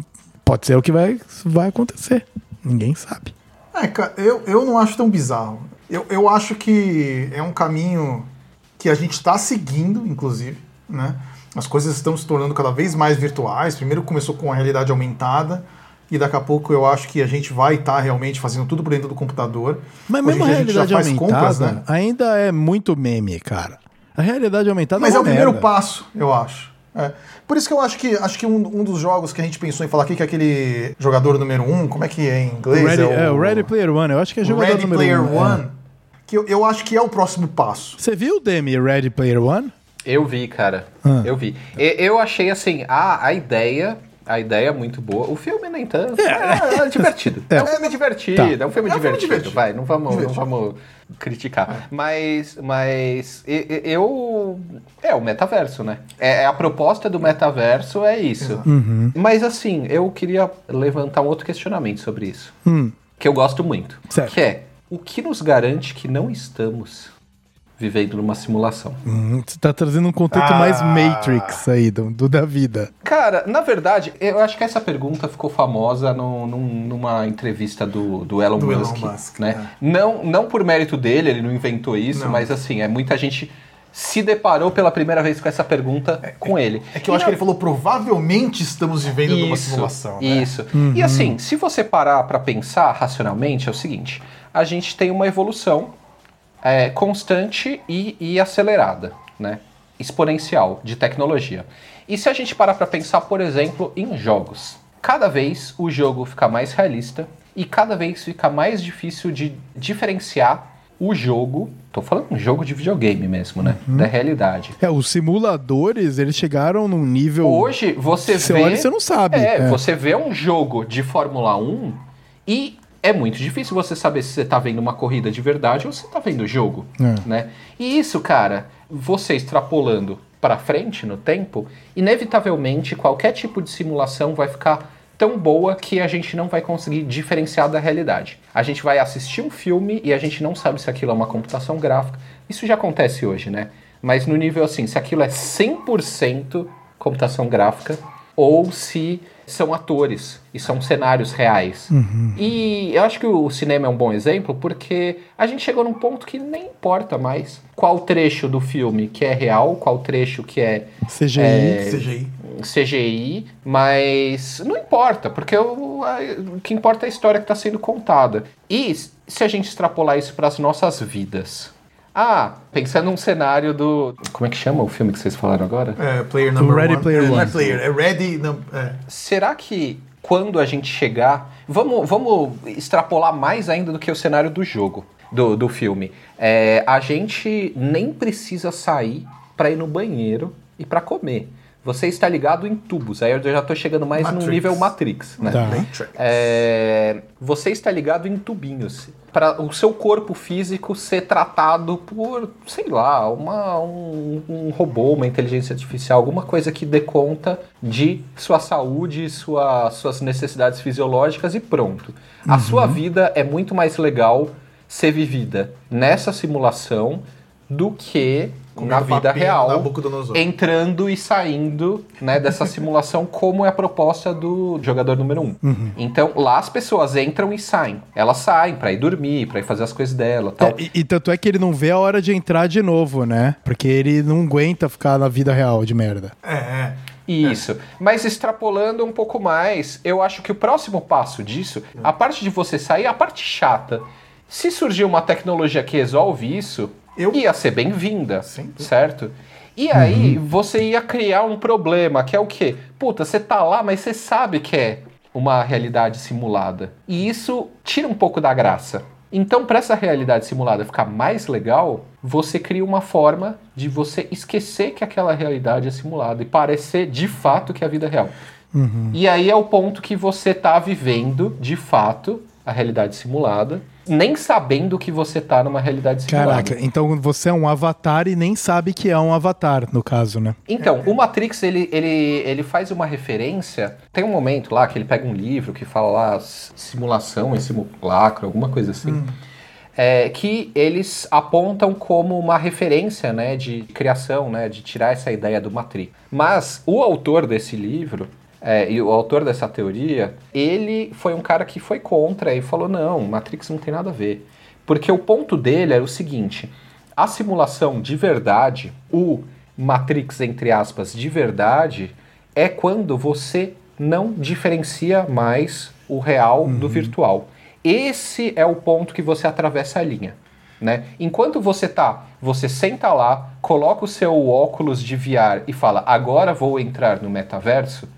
pode ser o que vai, vai acontecer. Ninguém sabe. É, cara, eu, eu não acho tão bizarro. Eu, eu acho que é um caminho que a gente está seguindo, inclusive, né? As coisas estão se tornando cada vez mais virtuais. Primeiro começou com a realidade aumentada e daqui a pouco eu acho que a gente vai estar tá realmente fazendo tudo por dentro do computador. Mas mesmo a realidade a aumentada compras, né? ainda é muito meme, cara. A realidade aumentada Mas é, é o primeiro passo, eu acho. É. Por isso que eu acho que acho que um, um, dos jogos que a gente pensou em falar aqui, que é aquele jogador número um, como é que é em inglês? Ready, é, o, é o Ready Player One, eu acho que é jogador Ready número Player um. One, é. que eu, eu acho que é o próximo passo. Você viu o Demi Ready Player One? Eu vi, cara. Ah. Eu vi. Eu achei assim, a, a ideia a ideia é muito boa. O filme nem tanto. É, é, é divertido. É. é. um filme divertido. Tá. É um filme é divertido. divertido. Vai, não vamos, não vamos criticar. Mas, mas eu. É o metaverso, né? É, é, a proposta do metaverso é isso. Uhum. Mas assim, eu queria levantar um outro questionamento sobre isso. Hum. Que eu gosto muito. Certo. Que é o que nos garante que não estamos vivendo numa simulação. Hum, você tá trazendo um conteúdo ah. mais Matrix aí, do, do, da vida. Cara, na verdade, eu acho que essa pergunta ficou famosa no, num, numa entrevista do, do Elon do Musk, Elon Musk né? É. Não, não por mérito dele, ele não inventou isso, não. mas assim, é muita gente se deparou pela primeira vez com essa pergunta é, com ele. É que eu e acho não... que ele falou provavelmente estamos vivendo isso, numa simulação. Né? Isso. Uhum. E assim, se você parar para pensar racionalmente, é o seguinte: a gente tem uma evolução é, constante e, e acelerada, né? exponencial de tecnologia. E se a gente parar para pensar, por exemplo, em jogos, cada vez o jogo fica mais realista e cada vez fica mais difícil de diferenciar o jogo, tô falando um jogo de videogame mesmo, né? Uhum. Da realidade. É, os simuladores, eles chegaram num nível. Hoje você, você vê. Olha, você não sabe. É, é, você vê um jogo de Fórmula 1 e é muito difícil você saber se você está vendo uma corrida de verdade ou se está vendo o jogo, é. né? E isso, cara, você extrapolando para frente no tempo, inevitavelmente qualquer tipo de simulação vai ficar tão boa que a gente não vai conseguir diferenciar da realidade. A gente vai assistir um filme e a gente não sabe se aquilo é uma computação gráfica. Isso já acontece hoje, né? Mas no nível assim, se aquilo é 100% computação gráfica ou se são atores e são cenários reais. Uhum. E eu acho que o cinema é um bom exemplo porque a gente chegou num ponto que nem importa mais qual trecho do filme que é real, qual trecho que é CGI. É, CGI. CGI, mas não importa, porque o, a- o que importa é a história que está sendo contada. E se a gente extrapolar isso para as nossas vidas? Ah, pensando num cenário do. Como é que chama o filme que vocês falaram agora? É, player number Ready one. Player é, Não é One. player, é ready. É. Será que quando a gente chegar. Vamos, vamos extrapolar mais ainda do que o cenário do jogo, do, do filme. É, a gente nem precisa sair para ir no banheiro e para comer. Você está ligado em tubos. Aí eu já estou chegando mais Matrix. no nível Matrix, né? Tá. Matrix. É, você está ligado em tubinhos para o seu corpo físico ser tratado por, sei lá, uma, um, um robô, uma inteligência artificial, alguma coisa que dê conta de sua saúde, sua, suas necessidades fisiológicas e pronto. A sua vida é muito mais legal ser vivida nessa simulação do que na vida real entrando e saindo né, dessa simulação, como é a proposta do jogador número um. Então, lá as pessoas entram e saem. Elas saem pra ir dormir, pra ir fazer as coisas dela tal. É, e, e tanto é que ele não vê a hora de entrar de novo, né? Porque ele não aguenta ficar na vida real de merda. É, é. Isso. Mas extrapolando um pouco mais, eu acho que o próximo passo disso, a parte de você sair, a parte chata. Se surgir uma tecnologia que resolve isso, Eu- ia ser bem-vinda, certo? E aí você ia criar um problema, que é o quê? Puta, você tá lá, mas você sabe que é uma realidade simulada. E isso tira um pouco da graça. Então, para essa realidade simulada ficar mais legal, você cria uma forma de você esquecer que aquela realidade é simulada e parecer de fato que é a vida é real. E aí é o ponto que você tá vivendo, de fato, a realidade simulada, nem sabendo que você tá numa realidade simulada. Caraca, então você é um avatar e nem sabe que é um avatar, no caso, né? Então, o Matrix, ele, ele, ele faz uma referência. Tem um momento lá que ele pega um livro que fala lá simulação e simulacro, alguma coisa assim. é, que eles apontam como uma referência né, de criação, né, de tirar essa ideia do Matrix. Mas o autor desse livro, é, e o autor dessa teoria, ele foi um cara que foi contra e falou: não, Matrix não tem nada a ver. Porque o ponto dele era o seguinte: a simulação de verdade, o Matrix, entre aspas, de verdade, é quando você não diferencia mais o real do virtual. Esse é o ponto que você atravessa a linha. Né? Enquanto você tá, você senta lá, coloca o seu óculos de VR e fala, agora vou entrar no metaverso,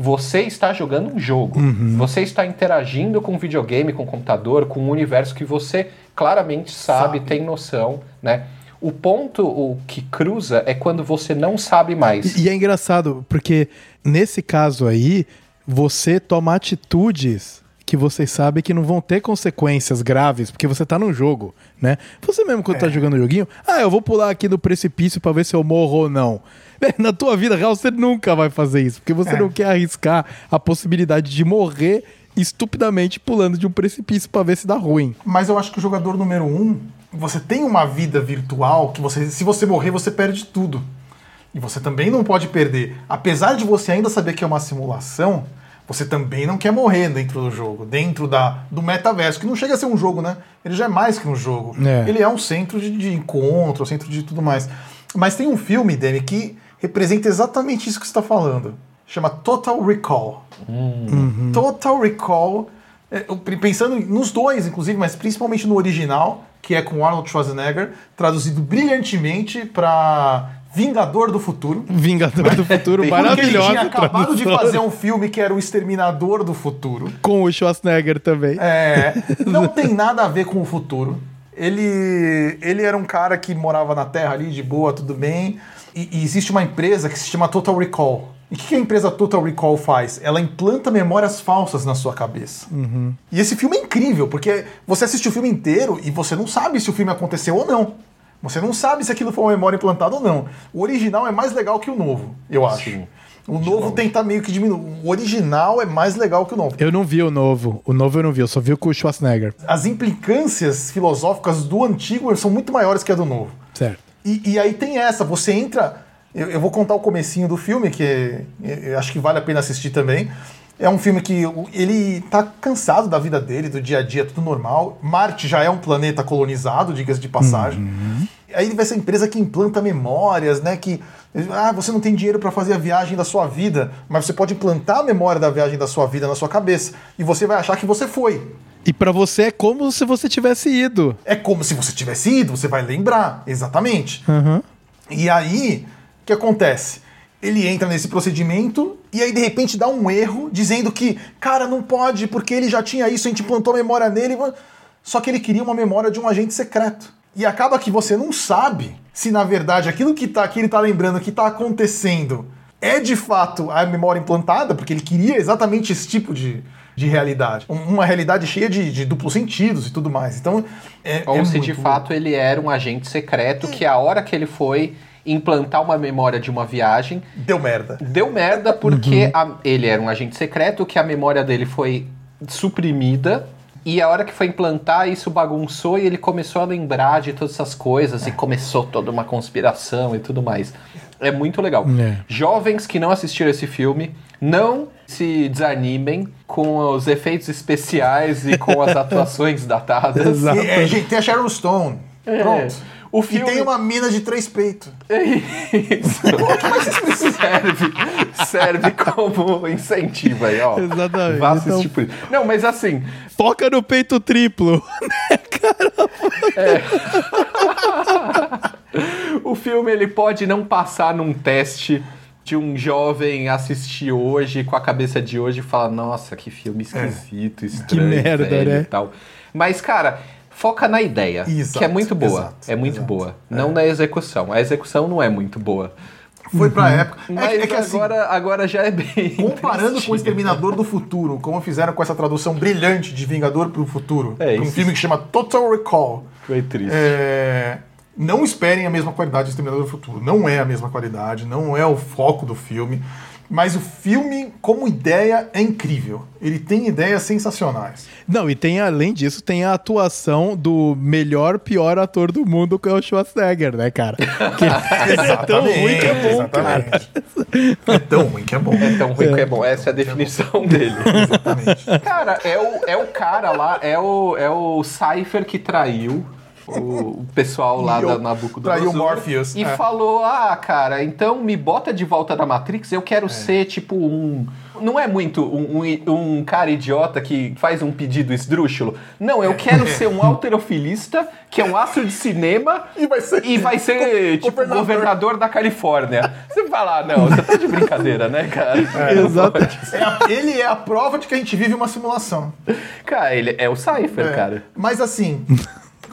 você está jogando um jogo. Você está interagindo com o videogame, com o computador, com o universo que você claramente sabe, Sabe. tem noção, né? O ponto o que cruza é quando você não sabe mais. E, e é engraçado, porque nesse caso aí, você toma atitudes que você sabe que não vão ter consequências graves, porque você tá num jogo, né? Você mesmo quando tá jogando o joguinho, ah, eu vou pular aqui no precipício pra ver se eu morro ou não. É, Na tua vida real, você nunca vai fazer isso, porque você É. não quer arriscar a possibilidade de morrer estupidamente pulando de um precipício pra ver se dá ruim. Mas eu acho que o jogador número um, você tem uma vida virtual que você, se você morrer, você perde tudo. E você também não pode perder. Apesar de você ainda saber que é uma simulação, você também não quer morrer dentro do jogo, dentro da, do metaverso, que não chega a ser um jogo, né? Ele já é mais que um jogo. É. Ele é um centro de, de encontro, um centro de tudo mais. Mas tem um filme, Dani, que representa exatamente isso que você está falando. Chama Total Recall. Total Recall, é, pensando nos dois, inclusive, mas principalmente no original, que é com Arnold Schwarzenegger, traduzido brilhantemente para Vingador do Futuro. Vingador do Futuro, Porque ele tinha acabado de tradução. fazer um filme que era o Exterminador do Futuro. Com o Schwarzenegger também. É, não tem nada a ver com o futuro. Ele, ele era um cara que morava na Terra ali, de boa, tudo bem. E, e existe uma empresa que se chama Total Recall. E o que que a empresa Total Recall faz? Ela implanta memórias falsas na sua cabeça. E esse filme é incrível, porque você assiste o filme inteiro e você não sabe se o filme aconteceu ou não. Você não sabe se aquilo foi uma memória implantada ou não. O original é mais legal que o novo, eu acho. Sim. O novo tenta meio que diminuir. O original é mais legal que o novo. Eu não vi o novo. O novo eu não vi, eu só vi o com o Schwarzenegger. As implicâncias filosóficas do antigo são muito maiores que a do novo. Certo. E, e aí tem essa, você entra. Eu, eu vou contar o comecinho do filme, que é- eu acho que vale a pena assistir também. É um filme que ele tá cansado da vida dele, do dia a dia, tudo normal. Marte já é um planeta colonizado, diga-se de passagem. Aí ele vai ser a empresa que implanta memórias, né? Que ah, você não tem dinheiro para fazer a viagem da sua vida, mas você pode implantar a memória da viagem da sua vida na sua cabeça e você vai achar que você foi. E pra você é como se você tivesse ido. É como se você tivesse ido, você vai lembrar, exatamente. E aí, o que acontece? Ele entra nesse procedimento e aí de repente dá um erro, dizendo que, cara, não pode, porque ele já tinha isso, a gente plantou memória nele. Só que ele queria uma memória de um agente secreto. E acaba que você não sabe se na verdade aquilo que, tá, que ele tá lembrando que tá acontecendo é de fato a memória implantada, porque ele queria exatamente esse tipo de, de realidade. Um- Uma realidade cheia de, de duplos sentidos e tudo mais. Então, é, Ou é se muito de fato ele era um agente secreto que a hora que ele foi implantar uma memória de uma viagem, Deu merda. deu merda porque a- ele era um agente secreto, que a memória dele foi suprimida. E a hora que foi implantar, isso bagunçou e ele começou a lembrar de todas essas coisas e começou toda uma conspiração e tudo mais. É muito legal. É. Jovens que não assistiram esse filme, não se desanimem com os efeitos especiais e com as atuações datadas. Exato. E, é, gente, tem a Sharon Stone. É. Pronto. O E filme- tem uma mina de três peitos. É isso. serve, serve como incentivo aí, ó. Exatamente. Vá assistir Então- por isso. Não, mas assim, Foca no peito triplo. o filme ele pode não passar num teste de um jovem assistir hoje com a cabeça de hoje e falar, nossa, que filme esquisito, estranho, merda, velho né? e tal. Mas, cara, foca na ideia, Exato, que é muito boa. exato, é muito exato. boa. Não na execução. A execução não é muito boa. Foi pra época. É, Mas que- é que assim, agora, agora já é bem. comparando com o. Exterminador do Futuro, como fizeram com essa tradução brilhante de Vingador pro Futuro, É, um filme que chama Total Recall. Foi triste. É, não esperem a mesma qualidade do Exterminador do Futuro. Não é a mesma qualidade, não é o foco do filme. Mas o filme, como ideia, é incrível. Ele tem ideias sensacionais. Não, e tem, além disso, tem a atuação do melhor, pior ator do mundo, que é o Schwarzenegger, né, cara? Que é tão ruim que é bom, cara. exatamente. É tão ruim que é bom. É tão ruim que é bom. Essa é a definição dele. Exatamente. Cara, é o, é o cara lá, é o, é o Cypher que traiu o, o pessoal lá da Nabucodonosor. traiu o Morpheus, E é. falou, ah, cara, então me bota de volta da Matrix, eu É. quero ser tipo um... Não é muito um, um, um cara idiota que faz um pedido esdrúxulo. Não, eu quero ser um alterofilista, que é um astro de cinema E vai ser- e vai ser tipo governador. governador da Califórnia. Você fala, ah, não, você tá de brincadeira, né, cara? Exato. pode. É a- ele é a prova de que a gente vive uma simulação. Cara, ele é o Cypher, É. cara. Mas assim,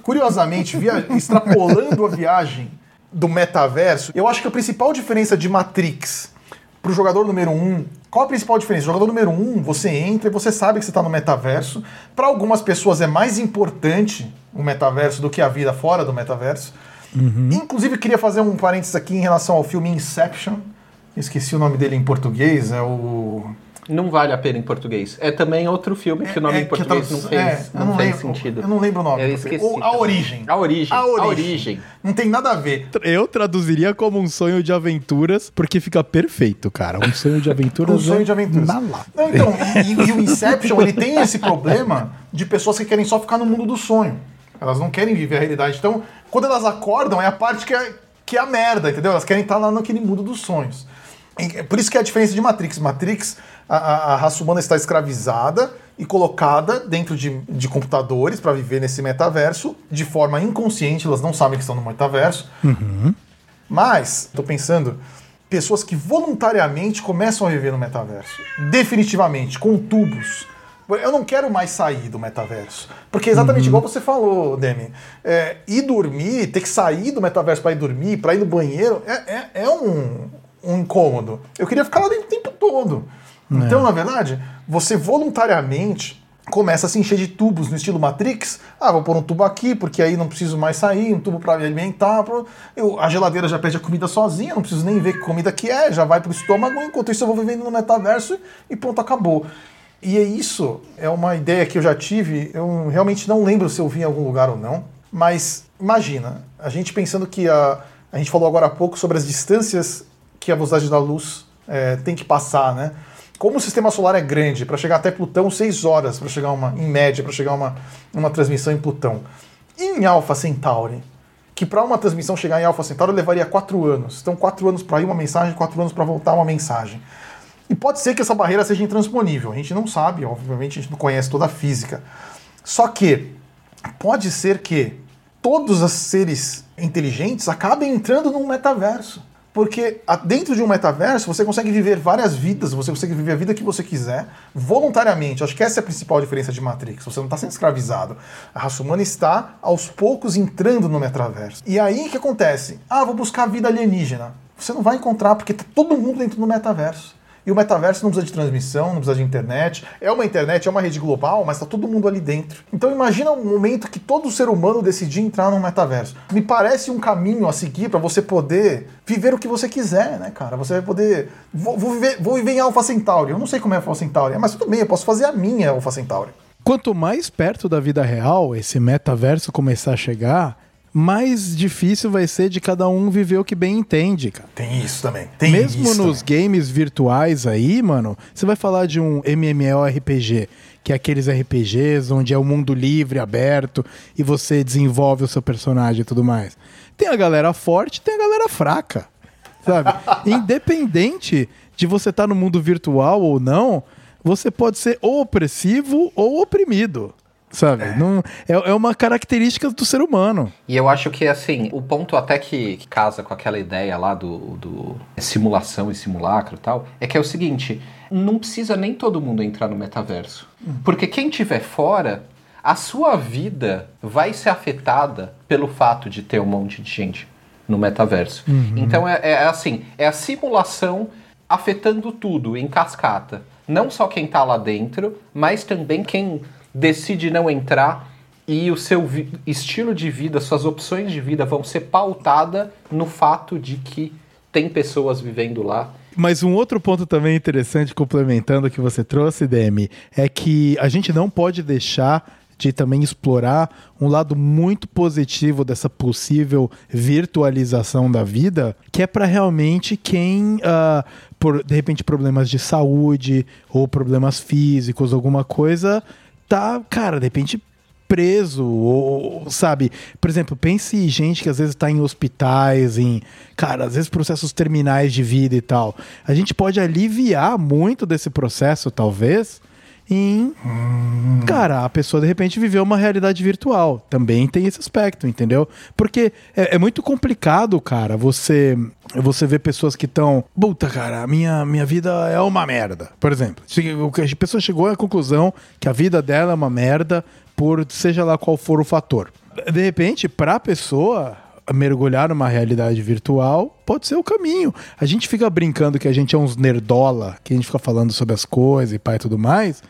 curiosamente, via- extrapolando a viagem do metaverso, eu acho que a principal diferença de Matrix pro jogador número 1, um, qual a principal diferença? O jogador número 1, um, você entra e você sabe que você está no metaverso. Para algumas pessoas é mais importante o metaverso do que a vida fora do metaverso. Inclusive, queria fazer um parênteses aqui em relação ao filme Inception. Esqueci o nome dele em português, é o. Não vale a pena em português. É também outro filme que o nome É, em português tá- não fez, é, eu não fez lembro- sentido. Eu não lembro o nome. Eu esqueci. Ou A. Origem. A origem. A origem. A origem. Não tem nada a ver. Eu traduziria como um sonho de aventuras, porque fica perfeito, cara. Um sonho de aventuras. Um sonho é de aventuras. Na lá. Não, então, e, e o Inception, ele tem esse problema de pessoas que querem só ficar no mundo do sonho. Elas não querem viver a realidade. Então, quando elas acordam, é a parte que é, que é a merda, entendeu? Elas querem estar lá naquele mundo dos sonhos. E é Por isso que é a diferença de Matrix. Matrix, a, a- raça humana está escravizada e colocada dentro de, de computadores para viver nesse metaverso de forma inconsciente, elas não sabem que estão no metaverso. Mas, tô pensando, pessoas que voluntariamente começam a viver no metaverso. Definitivamente, com tubos. Eu não quero mais sair do metaverso. Porque é exatamente igual você falou, Demi. É, ir dormir, ter que sair do metaverso para ir dormir, para ir no banheiro, é, é, é um, um incômodo. Eu queria ficar lá dentro o tempo todo. Então, na verdade, você voluntariamente começa a se encher de tubos no estilo Matrix. Ah, vou pôr um tubo aqui, porque aí não preciso mais sair, um tubo para me alimentar. Eu, a geladeira já pede a comida sozinha, não preciso nem ver que comida que é, já vai pro estômago, enquanto isso eu vou vivendo no metaverso e pronto, acabou. E é isso, é uma ideia que eu já tive, eu realmente não lembro se eu vi em algum lugar ou não, mas imagina, a gente pensando que a, a gente falou agora há pouco sobre as distâncias que a velocidade da luz é, tem que passar, né? Como o sistema solar é grande, para chegar até Plutão, seis horas para chegar uma, em média, para chegar uma, uma transmissão em Plutão. E em Alpha Centauri, que para uma transmissão chegar em Alpha Centauri levaria quatro anos. Então, quatro anos para ir uma mensagem, quatro anos para voltar uma mensagem. E pode ser que essa barreira seja intransponível. A gente não sabe, obviamente, a gente não conhece toda a física. Só que pode ser que todos os seres inteligentes acabem entrando num metaverso. Porque dentro de um metaverso você consegue viver várias vidas, você consegue viver a vida que você quiser, voluntariamente. Acho que essa é a principal diferença de Matrix. Você não está sendo escravizado. A raça humana está, aos poucos, entrando no metaverso. E aí o que acontece? Ah, vou buscar vida alienígena. Você não vai encontrar porque está todo mundo dentro do metaverso. E o metaverso não precisa de transmissão, não precisa de internet. É uma internet, é uma rede global, mas está todo mundo ali dentro. Então imagina um momento que todo ser humano decidir entrar no metaverso. Me parece um caminho a seguir para você poder viver o que você quiser, né, cara? Você vai poder. Vou, vou, viver, vou viver em Alpha Centauri. Eu não sei como é Alpha Centauri, mas tudo bem, eu posso fazer a minha Alpha Centauri. Quanto mais perto da vida real esse metaverso começar a chegar, mais difícil vai ser de cada um viver o que bem entende, cara. Tem isso também. Tem Mesmo isso nos também. games virtuais aí, mano, você vai falar de um MMORPG, que é aqueles RPGs onde é o um mundo livre, aberto, e você desenvolve o seu personagem e tudo mais. Tem a galera forte, tem a galera fraca, sabe? Independente de você estar tá no mundo virtual ou não, você pode ser ou opressivo ou oprimido sabe? É. Não, é, é uma característica do ser humano. E eu acho que, assim, o ponto até que, que casa com aquela ideia lá do, do simulação e simulacro e tal, é que é o seguinte, não precisa nem todo mundo entrar no metaverso. Hum. Porque quem tiver fora, a sua vida vai ser afetada pelo fato de ter um monte de gente no metaverso. Uhum. Então é, é assim, é a simulação afetando tudo em cascata. Não só quem está lá dentro, mas também quem decide não entrar e o seu estilo de vida, suas opções de vida vão ser pautadas no fato de que tem pessoas vivendo lá. Mas um outro ponto também interessante, complementando o que você trouxe, Demi, é que a gente não pode deixar de também explorar um lado muito positivo dessa possível virtualização da vida, que é para realmente quem, uh, por de repente, problemas de saúde ou problemas físicos, alguma coisa, tá, cara, de repente preso, ou, sabe? Por exemplo, pense gente que às vezes está em hospitais, em, cara, às vezes processos terminais de vida e tal. A gente pode aliviar muito desse processo, talvez, em. Hum. Cara, a pessoa de repente viveu uma realidade virtual. Também tem esse aspecto, entendeu? Porque é, é muito complicado, cara, você. Você vê pessoas que estão. Puta, cara, a minha, minha vida é uma merda. Por exemplo, a pessoa chegou à conclusão que a vida dela é uma merda por seja lá qual for o fator. De repente, para a pessoa, mergulhar numa realidade virtual pode ser o caminho. A gente fica brincando que a gente é uns nerdola, que a gente fica falando sobre as coisas e pai e tudo mais,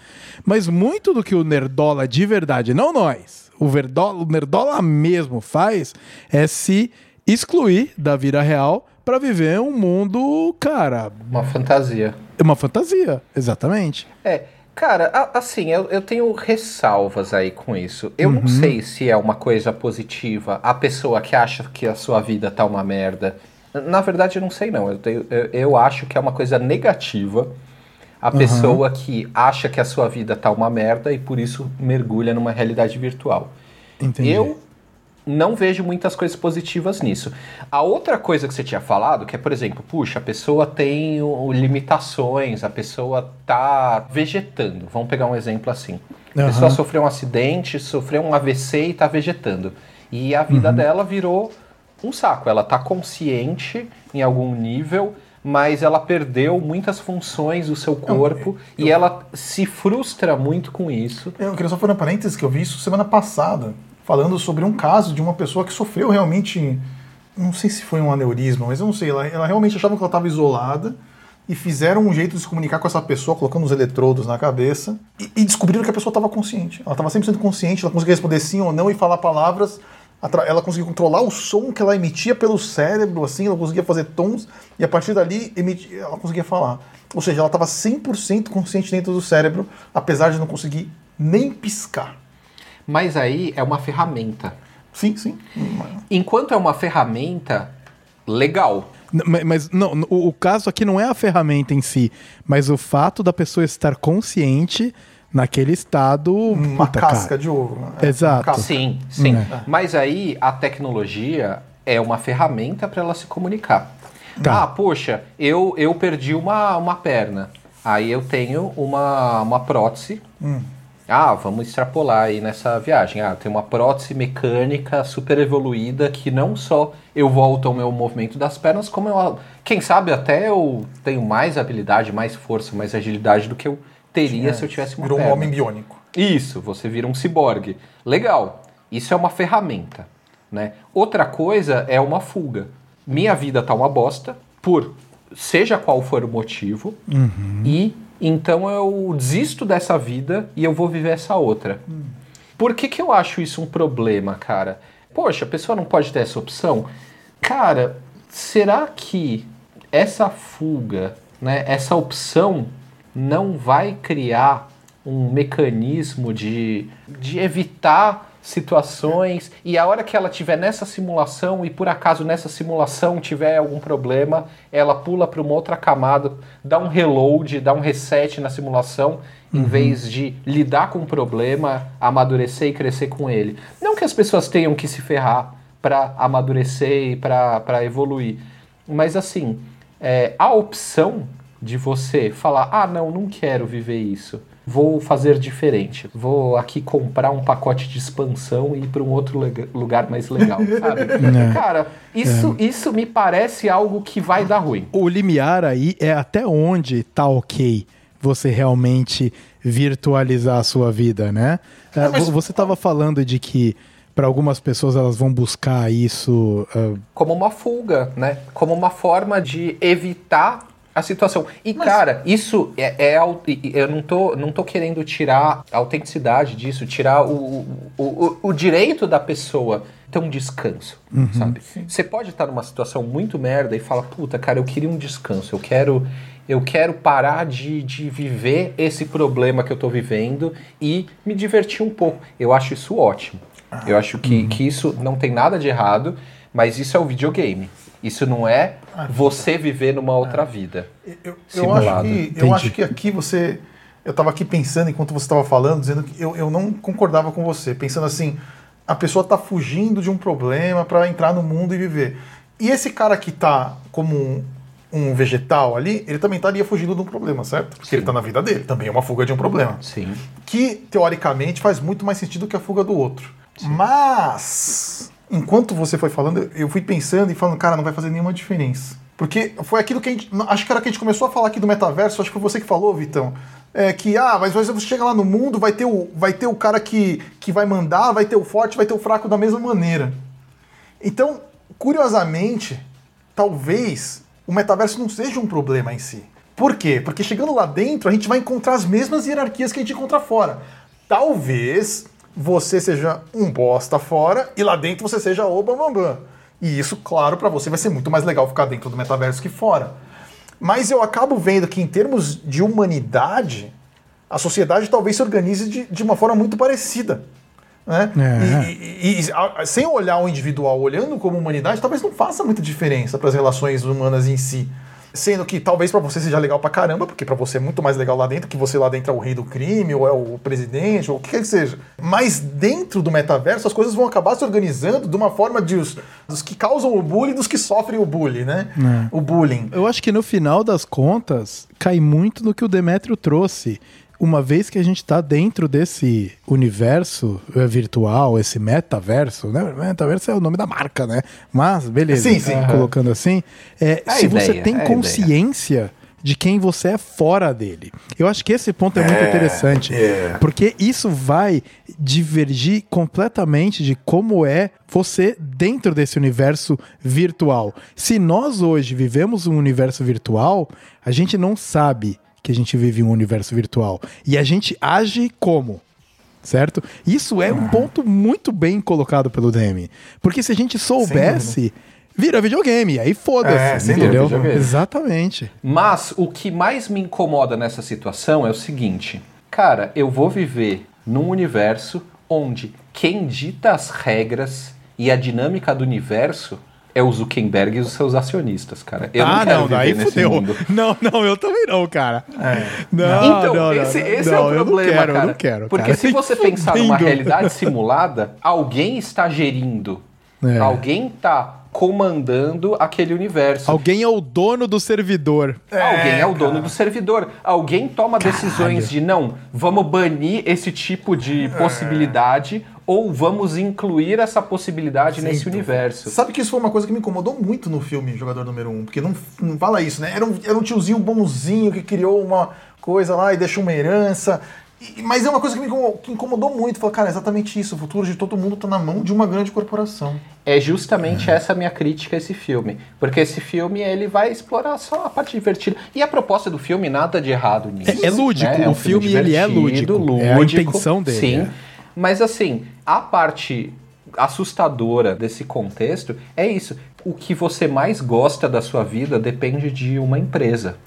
mas muito do que o nerdola de verdade, não nós, o, verdola, o nerdola mesmo faz é se excluir da vida real para viver um mundo, cara. Uma fantasia. Uma fantasia, exatamente. É. Cara, assim, eu, eu tenho ressalvas aí com isso. Eu uhum. não sei se é uma coisa positiva a pessoa que acha que a sua vida tá uma merda. Na verdade, eu não sei não. Eu, tenho, eu, eu acho que é uma coisa negativa a uhum. pessoa que acha que a sua vida tá uma merda e por isso mergulha numa realidade virtual. Entendi. Eu não vejo muitas coisas positivas nisso. A outra coisa que você tinha falado, que é, por exemplo, puxa, a pessoa tem limitações, a pessoa tá vegetando. Vamos pegar um exemplo assim. A uhum. pessoa sofreu um acidente, sofreu um AVC e tá vegetando. E a vida uhum. dela virou um saco. Ela tá consciente em algum nível, mas ela perdeu muitas funções do seu corpo eu, eu, e ela se frustra muito com isso. Eu queria só fazer um parênteses que eu vi isso semana passada falando sobre um caso de uma pessoa que sofreu realmente, não sei se foi um aneurisma, mas eu não sei, ela, ela realmente achava que ela estava isolada e fizeram um jeito de se comunicar com essa pessoa, colocando os eletrodos na cabeça, e, e descobriram que a pessoa estava consciente. Ela estava 100% consciente, ela conseguia responder sim ou não e falar palavras. Ela conseguia controlar o som que ela emitia pelo cérebro, assim, ela conseguia fazer tons, e a partir dali emiti- ela conseguia falar. Ou seja, ela estava 100% consciente dentro do cérebro, apesar de não conseguir nem piscar. Mas aí é uma ferramenta. Sim, sim. Enquanto é uma ferramenta, legal. Mas não, o, o caso aqui não é a ferramenta em si, mas o fato da pessoa estar consciente naquele estado. Uma puta, casca cara. de ovo. né? Exato. Uma casca. Sim, sim. É. Mas aí a tecnologia é uma ferramenta para ela se comunicar. Tá. Ah, poxa, eu, eu perdi uma, uma perna. Aí eu tenho uma, uma prótese. Ah, vamos extrapolar aí nessa viagem. Ah, tem uma prótese mecânica super evoluída que não só eu volto ao meu movimento das pernas, como eu, quem sabe até eu tenho mais habilidade, mais força, mais agilidade do que eu teria se eu tivesse uma Virou um perna. homem biônico. Isso, você vira um ciborgue. Legal. Isso é uma ferramenta, né? Outra coisa é uma fuga. Minha vida tá uma bosta por seja qual for o motivo e então eu desisto dessa vida e eu vou viver essa outra. Por que, que eu acho isso um problema, cara? Poxa, a pessoa não pode ter essa opção? Cara, será que essa fuga, né, essa opção não vai criar um mecanismo de, de evitar situações e a hora que ela tiver nessa simulação e por acaso nessa simulação tiver algum problema, ela pula para uma outra camada, dá um reload, dá um reset na simulação, em vez de lidar com o problema, amadurecer e crescer com ele. Não que as pessoas tenham que se ferrar para amadurecer e para evoluir, mas assim, é, a opção de você falar: ah, não, não quero viver isso. Vou fazer diferente. Vou aqui comprar um pacote de expansão e ir para um outro lugar mais legal, sabe? Cara, isso, isso me parece algo que vai dar ruim. O limiar aí é até onde tá ok você realmente virtualizar a sua vida, né? É, Você estava falando de que para algumas pessoas elas vão buscar isso. ah, como uma fuga, né? Como uma forma de evitar a situação. E, cara, isso é, é Eu não tô, não tô querendo tirar a autenticidade disso, tirar o, o, o, o direito da pessoa ter um descanso, sabe? Você pode estar numa situação muito merda e falar, puta, cara, eu queria um descanso, eu quero. Eu quero parar de, de viver esse problema que eu tô vivendo e me divertir um pouco. Eu acho isso ótimo. Eu acho que, que isso não tem nada de errado, mas isso é o videogame. Isso não é você viver numa outra vida. Eu, eu acho que, eu acho que aqui você. Eu estava aqui pensando enquanto você estava falando, dizendo que eu, eu não concordava com você, pensando assim, a pessoa está fugindo de um problema para entrar no mundo e viver. E esse cara que está como um, um vegetal ali, ele também estaria fugindo de um problema, certo? Porque ele está na vida dele, também é uma fuga de um problema. Sim. Que, teoricamente, faz muito mais sentido que a fuga do outro. Mas, enquanto você foi falando, eu fui pensando e falando, cara, não vai fazer nenhuma diferença. Porque foi aquilo que a gente. Acho que era que a gente começou a falar aqui do metaverso, acho que foi você que falou, Vitão. É que, ah, mas você chega lá no mundo, vai ter o, vai ter o cara que, que vai mandar, vai ter o forte, vai ter o fraco da mesma maneira. Então, curiosamente, talvez o metaverso não seja um problema em si. Por quê? Porque chegando lá dentro, a gente vai encontrar as mesmas hierarquias que a gente encontra fora. Talvez você seja um bosta fora e lá dentro você seja o bambambam. E isso, claro, para você vai ser muito mais legal ficar dentro do metaverso que fora. Mas eu acabo vendo que, em termos de humanidade, a sociedade talvez se organize de, de uma forma muito parecida. Né? É. E, e- e- a- sem olhar o individual, olhando como humanidade, talvez não faça muita diferença para as relações humanas em si. Sendo que talvez para você seja legal pra caramba, porque para você é muito mais legal lá dentro, que você lá dentro é o rei do crime, ou é o presidente, ou o que quer que seja. Mas dentro do metaverso, as coisas vão acabar se organizando de uma forma de os, dos que causam o bullying e dos que sofrem o bullying, né? O bullying. Eu acho que no final das contas cai muito no que o Demetrio trouxe. Uma vez que a gente está dentro desse universo eh, virtual, esse metaverso, né? Metaverso é o nome da marca, né? Mas, beleza. Sim, sim. colocando assim. é, É se você ideia, tem é consciência de quem você é fora dele. Eu acho que esse ponto é, muito interessante, é. porque isso vai divergir completamente de como é você dentro desse universo virtual. Se nós hoje vivemos um universo virtual, a gente não sabe que a gente vive um universo virtual e a gente age como? certo? Isso é um ponto muito bem colocado pelo DM. Porque se a gente soubesse, vira videogame, aí É, foda-se, sem entendeu? Exatamente. Mas o que mais me incomoda nessa situação é o seguinte: cara, eu vou viver num universo onde quem dita as regras e a dinâmica do universo é o Zuckerberg e os seus acionistas, cara. Eu ah, não não, daí fudeu. mundo. Não, não, eu também não, cara. É. Não, Então, não, não, esse, não, esse não, é o eu não problema, quero, cara. Eu não quero, Porque cara. se você pensar numa realidade simulada, alguém está gerindo. É. Alguém está comandando aquele universo. Alguém é o dono do servidor. Alguém é o dono do servidor. Alguém toma decisões de não, vamos banir esse tipo de possibilidade ou vamos incluir essa possibilidade nesse universo. Sabe que isso foi uma coisa que me incomodou muito no filme Jogador Número 1, porque não, não fala isso, né? Era um, era um tiozinho bonzinho que criou uma coisa lá e deixou uma herança. E- mas é uma coisa que me incomodou, que incomodou muito. Falei, cara, é exatamente isso. O futuro de todo mundo tá na mão de uma grande corporação. É justamente essa a minha crítica a esse filme. Porque esse filme ele vai explorar só a parte divertida. E a proposta do filme, nada de errado nisso. É- é lúdico, né? o filme, ele é divertido, lúdico. É a intenção dele, Sim. É. Mas assim, a parte assustadora desse contexto é isso. O que você mais gosta da sua vida depende de uma empresa.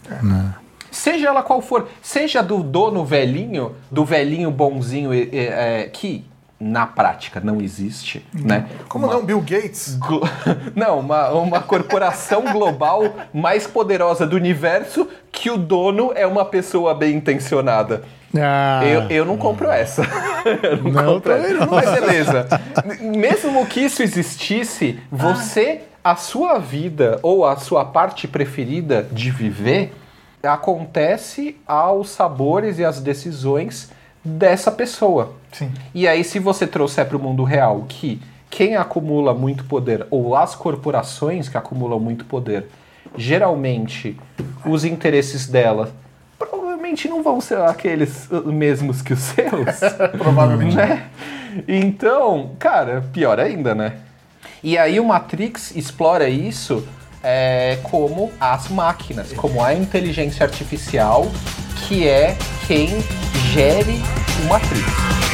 Seja ela qual for, seja do dono velhinho, do velhinho bonzinho e- é, que na prática não existe, né? Como Uma- não, Bill Gates? Glo- Não, uma, uma corporação global mais poderosa do universo que o dono é uma pessoa bem intencionada. Ah, Eu, eu não compro essa. Eu não, Não, compro essa. não. Mas beleza. Mesmo que isso existisse, você, a sua vida ou a sua parte preferida de viver acontece aos sabores e às decisões dessa pessoa. Sim. E aí, se você trouxer para o mundo real que quem acumula muito poder, ou as corporações que acumulam muito poder, geralmente os interesses dela provavelmente não vão ser aqueles mesmos que os seus. Provavelmente. né? Então, cara, pior ainda, né? E aí o Matrix explora isso é, como as máquinas, como a inteligência artificial que é quem gere o Matrix.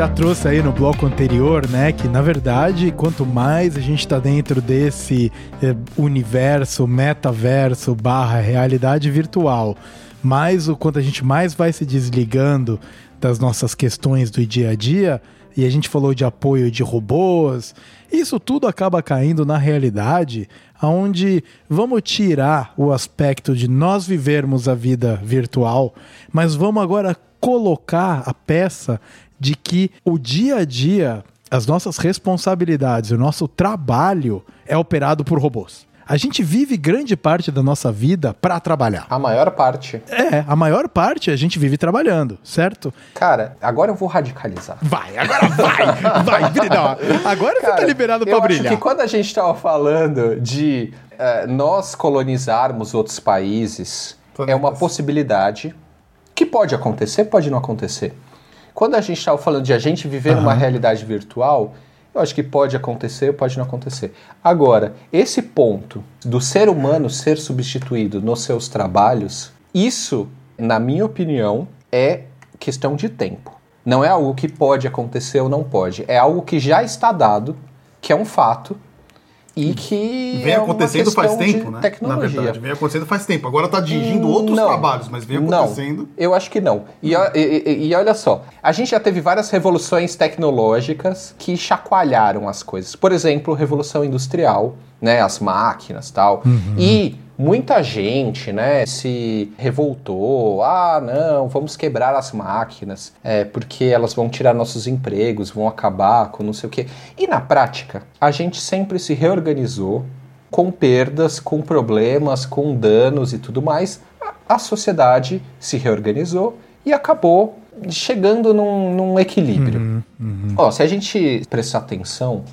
Já trouxe aí no bloco anterior, né, que na verdade, quanto mais a gente está dentro desse eh, universo, metaverso, barra realidade virtual, mais o quanto a gente mais vai se desligando das nossas questões do dia a dia, e a gente falou de apoio de robôs, isso tudo acaba caindo na realidade, onde vamos tirar o aspecto de nós vivermos a vida virtual, mas vamos agora colocar a peça de que o dia a dia, as nossas responsabilidades, o nosso trabalho é operado por robôs. A gente vive grande parte da nossa vida para trabalhar. A maior parte. É, a maior parte a gente vive trabalhando, certo? Cara, agora eu vou radicalizar. Vai, agora vai, vai, brilhar. Agora você tá Cara, liberado eu para acho brilhar. que quando a gente estava falando de eh, nós colonizarmos outros países, é uma Planetas. possibilidade que pode acontecer, pode não acontecer. Quando a gente estava falando de a gente viver numa realidade virtual, eu acho que pode acontecer, pode não acontecer. Agora, esse ponto do ser humano ser substituído nos seus trabalhos, isso, na minha opinião, é questão de tempo. Não é algo que pode acontecer ou não pode. É algo que já está dado, que é um fato e que Vem é acontecendo faz tempo, né? Tecnologia. Na verdade, vem acontecendo faz tempo. Agora tá atingindo outros Não. trabalhos, mas vem Não, acontecendo. eu acho que não. E, o- e- e- e olha só, a gente já teve várias revoluções tecnológicas que chacoalharam as coisas. Por exemplo, revolução industrial, né, as máquinas, tal. E muita gente, né, se revoltou. Ah, não, vamos quebrar as máquinas, é, porque elas vão tirar nossos empregos, vão acabar com não sei o quê. E na prática, a gente sempre se reorganizou com perdas, com problemas, com danos e tudo mais. A sociedade se reorganizou e acabou chegando num, num equilíbrio. Uhum, uhum. Ó, se a gente prestar atenção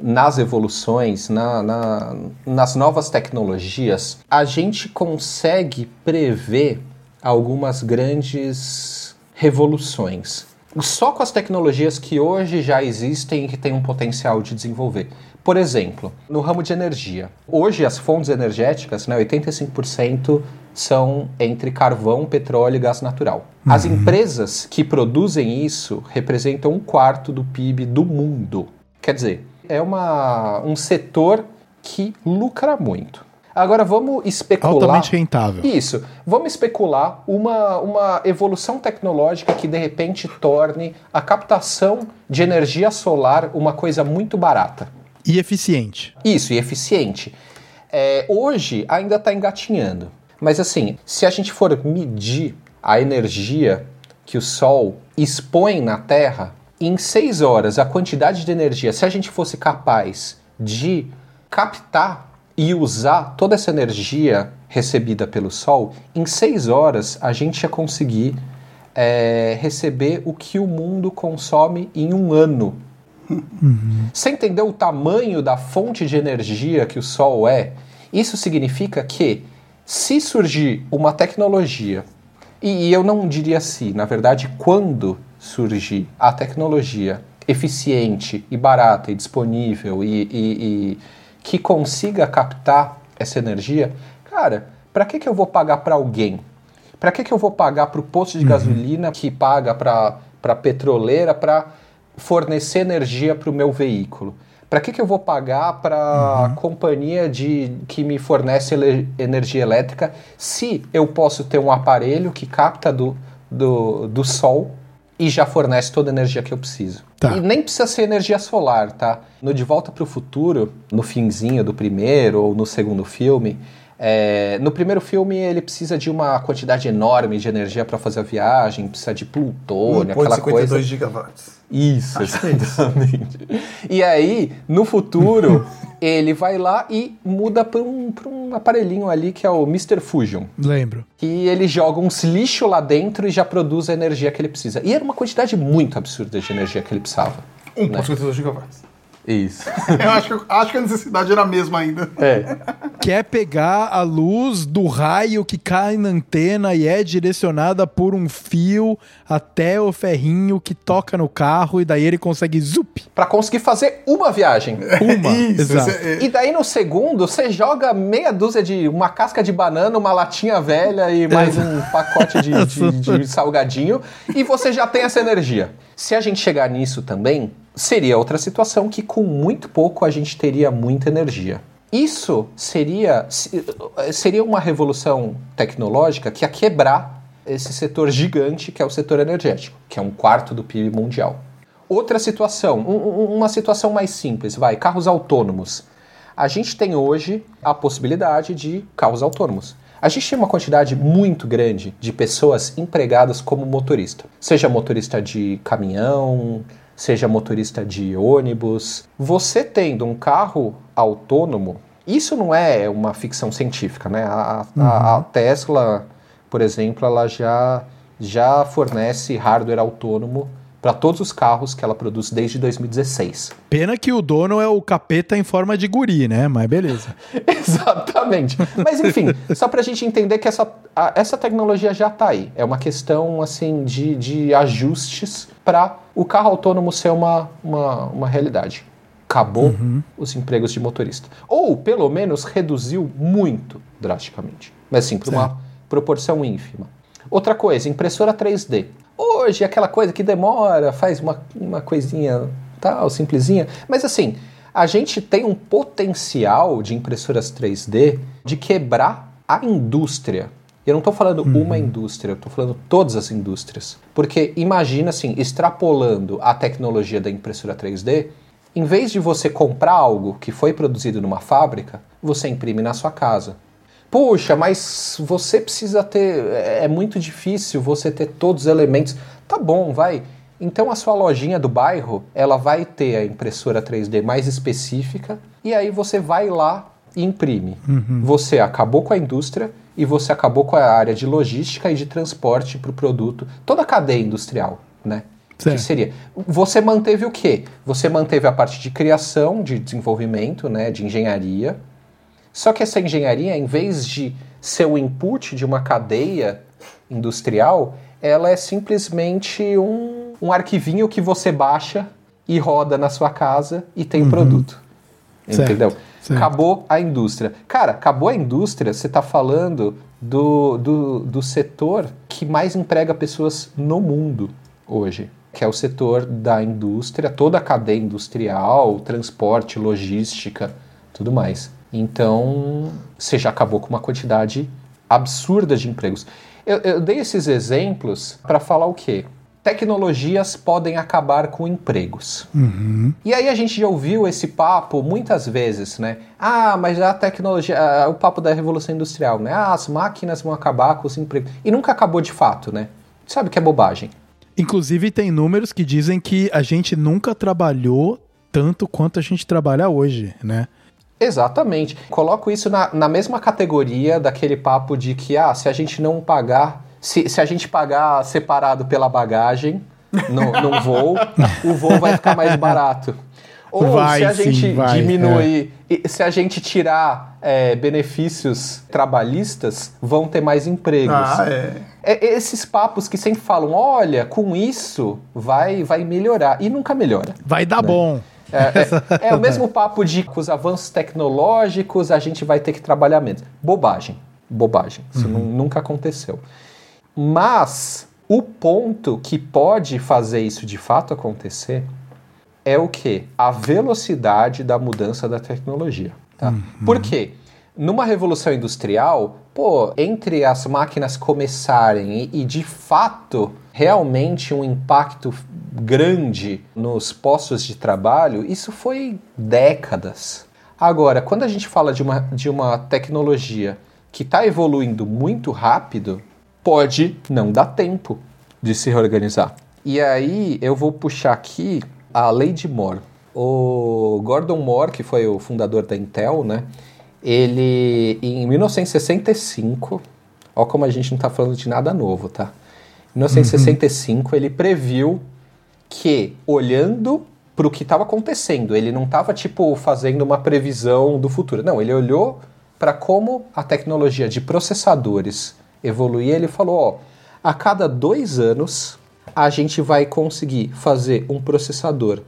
nas evoluções, na, na, nas novas tecnologias, a gente consegue prever algumas grandes revoluções. Só com as tecnologias que hoje já existem e que têm um potencial de desenvolver. Por exemplo, no ramo de energia. Hoje as fontes energéticas, né, 85% são entre carvão, petróleo e gás natural. Uhum. As empresas que produzem isso representam um quarto do PIB do mundo. Quer dizer, é uma, um setor que lucra muito. Agora vamos especular. Altamente rentável. Isso. Vamos especular uma, uma evolução tecnológica que de repente torne a captação de energia solar uma coisa muito barata. E eficiente. Isso, e eficiente. É, hoje ainda está engatinhando. Mas assim, se a gente for medir a energia que o Sol expõe na Terra, em seis horas, a quantidade de energia, se a gente fosse capaz de captar e usar toda essa energia recebida pelo Sol, em seis horas a gente ia conseguir é, receber o que o mundo consome em um ano. Uhum. Você entendeu o tamanho da fonte de energia que o Sol é? Isso significa que se surgir uma tecnologia, e, e eu não diria se, na verdade, quando surgir a tecnologia eficiente e barata e disponível e, e, e que consiga captar essa energia, cara, para que, que eu vou pagar para alguém? Para que, que eu vou pagar para o posto de uhum. gasolina que paga para a petroleira para fornecer energia para o meu veículo? Para que, que eu vou pagar para a uhum. companhia de, que me fornece ele, energia elétrica se eu posso ter um aparelho que capta do, do, do sol e já fornece toda a energia que eu preciso? Tá. E nem precisa ser energia solar, tá? No De Volta para o Futuro, no finzinho do primeiro ou no segundo filme, é, no primeiro filme ele precisa de uma quantidade enorme de energia para fazer a viagem, precisa de plutônio, aquela 52 coisa. gigawatts. Isso, Acho exatamente. É isso. E aí, no futuro, ele vai lá e muda para um, um aparelhinho ali que é o Mr. Fusion. Lembro. E ele joga uns lixo lá dentro e já produz a energia que ele precisa. E era uma quantidade muito absurda de energia que ele precisava. 1,52 né? gigawatts. Isso. Eu acho, acho que a necessidade era a mesma ainda. É. Quer pegar a luz do raio que cai na antena e é direcionada por um fio até o ferrinho que toca no carro e daí ele consegue zup. Para conseguir fazer uma viagem. Uma. Isso, Exato. É... E daí no segundo você joga meia dúzia de uma casca de banana, uma latinha velha e mais um pacote de, de, de salgadinho e você já tem essa energia. Se a gente chegar nisso também, seria outra situação que com muito pouco a gente teria muita energia. Isso seria, seria uma revolução tecnológica que ia quebrar esse setor gigante que é o setor energético, que é um quarto do PIB mundial. Outra situação, um, uma situação mais simples, vai, carros autônomos. A gente tem hoje a possibilidade de carros autônomos. A gente tem uma quantidade muito grande de pessoas empregadas como motorista, seja motorista de caminhão, seja motorista de ônibus. Você tendo um carro autônomo, isso não é uma ficção científica, né? A, uhum. a, a Tesla, por exemplo, ela já, já fornece hardware autônomo para todos os carros que ela produz desde 2016. Pena que o dono é o capeta em forma de guri, né? Mas beleza. Exatamente. Mas enfim, só para a gente entender que essa, a, essa tecnologia já está aí. É uma questão assim de, de ajustes para o carro autônomo ser uma, uma, uma realidade. Acabou uhum. os empregos de motorista. Ou, pelo menos, reduziu muito drasticamente. Mas sim, por uma proporção ínfima. Outra coisa, impressora 3D. Hoje, aquela coisa que demora, faz uma, uma coisinha tal, simplesinha. Mas assim, a gente tem um potencial de impressoras 3D de quebrar a indústria. Eu não estou falando uhum. uma indústria, eu estou falando todas as indústrias. Porque imagina assim, extrapolando a tecnologia da impressora 3D, em vez de você comprar algo que foi produzido numa fábrica, você imprime na sua casa. Poxa, mas você precisa ter. É, é muito difícil você ter todos os elementos. Tá bom, vai. Então a sua lojinha do bairro, ela vai ter a impressora 3D mais específica e aí você vai lá e imprime. Uhum. Você acabou com a indústria e você acabou com a área de logística e de transporte para o produto, toda a cadeia industrial, né? Certo. Que seria? Você manteve o quê? Você manteve a parte de criação, de desenvolvimento, né, de engenharia. Só que essa engenharia, em vez de ser o input de uma cadeia industrial, ela é simplesmente um, um arquivinho que você baixa e roda na sua casa e tem uhum. produto. Entendeu? Certo. Certo. Acabou a indústria. Cara, acabou a indústria, você está falando do, do, do setor que mais emprega pessoas no mundo hoje, que é o setor da indústria, toda a cadeia industrial, transporte, logística, tudo mais. Então, você já acabou com uma quantidade absurda de empregos. Eu, eu dei esses exemplos para falar o quê? Tecnologias podem acabar com empregos. Uhum. E aí a gente já ouviu esse papo muitas vezes, né? Ah, mas a tecnologia, o papo da revolução industrial, né? Ah, as máquinas vão acabar com os empregos. E nunca acabou de fato, né? Sabe que é bobagem. Inclusive tem números que dizem que a gente nunca trabalhou tanto quanto a gente trabalha hoje, né? Exatamente. Coloco isso na, na mesma categoria daquele papo de que, ah, se a gente não pagar se, se a gente pagar separado pela bagagem no, no voo, o voo vai ficar mais barato. Ou vai, se a sim, gente vai, diminuir, é. se a gente tirar é, benefícios trabalhistas, vão ter mais empregos. Ah, é. é. Esses papos que sempre falam, olha, com isso vai, vai melhorar. E nunca melhora. Vai dar né? bom. É, é, é, o mesmo papo de com os avanços tecnológicos a gente vai ter que trabalhar menos. Bobagem. Bobagem. Isso uhum. nunca aconteceu. Mas o ponto que pode fazer isso de fato acontecer é o que? A velocidade da mudança da tecnologia. Tá? Uhum. Por quê? Numa revolução industrial, pô, entre as máquinas começarem e, e de fato realmente um impacto grande nos postos de trabalho, isso foi décadas. Agora, quando a gente fala de uma, de uma tecnologia que está evoluindo muito rápido, pode não dar tempo de se reorganizar. E aí eu vou puxar aqui a lei de Moore. O Gordon Moore, que foi o fundador da Intel, né? Ele, em 1965, ó como a gente não está falando de nada novo, tá? Em 1965, uhum. ele previu que, olhando para o que estava acontecendo, ele não estava, tipo, fazendo uma previsão do futuro. Não, ele olhou para como a tecnologia de processadores evoluir, ele falou: ó, a cada dois anos a gente vai conseguir fazer um processador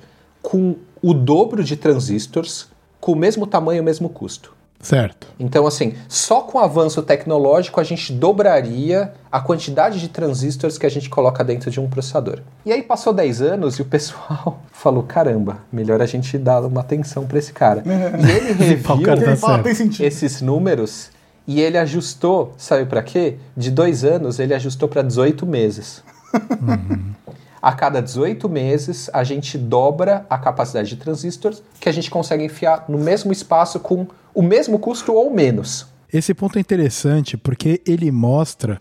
com o dobro de transistores, com o mesmo tamanho e o mesmo custo. Certo. Então, assim, só com o avanço tecnológico a gente dobraria a quantidade de transistores que a gente coloca dentro de um processador. E aí passou 10 anos e o pessoal falou: caramba, melhor a gente dar uma atenção para esse cara. e ele reviu tá esses números e ele ajustou, sabe para quê? De dois anos, ele ajustou para 18 meses. Uhum. A cada 18 meses, a gente dobra a capacidade de transistores que a gente consegue enfiar no mesmo espaço com o mesmo custo ou menos. Esse ponto é interessante porque ele mostra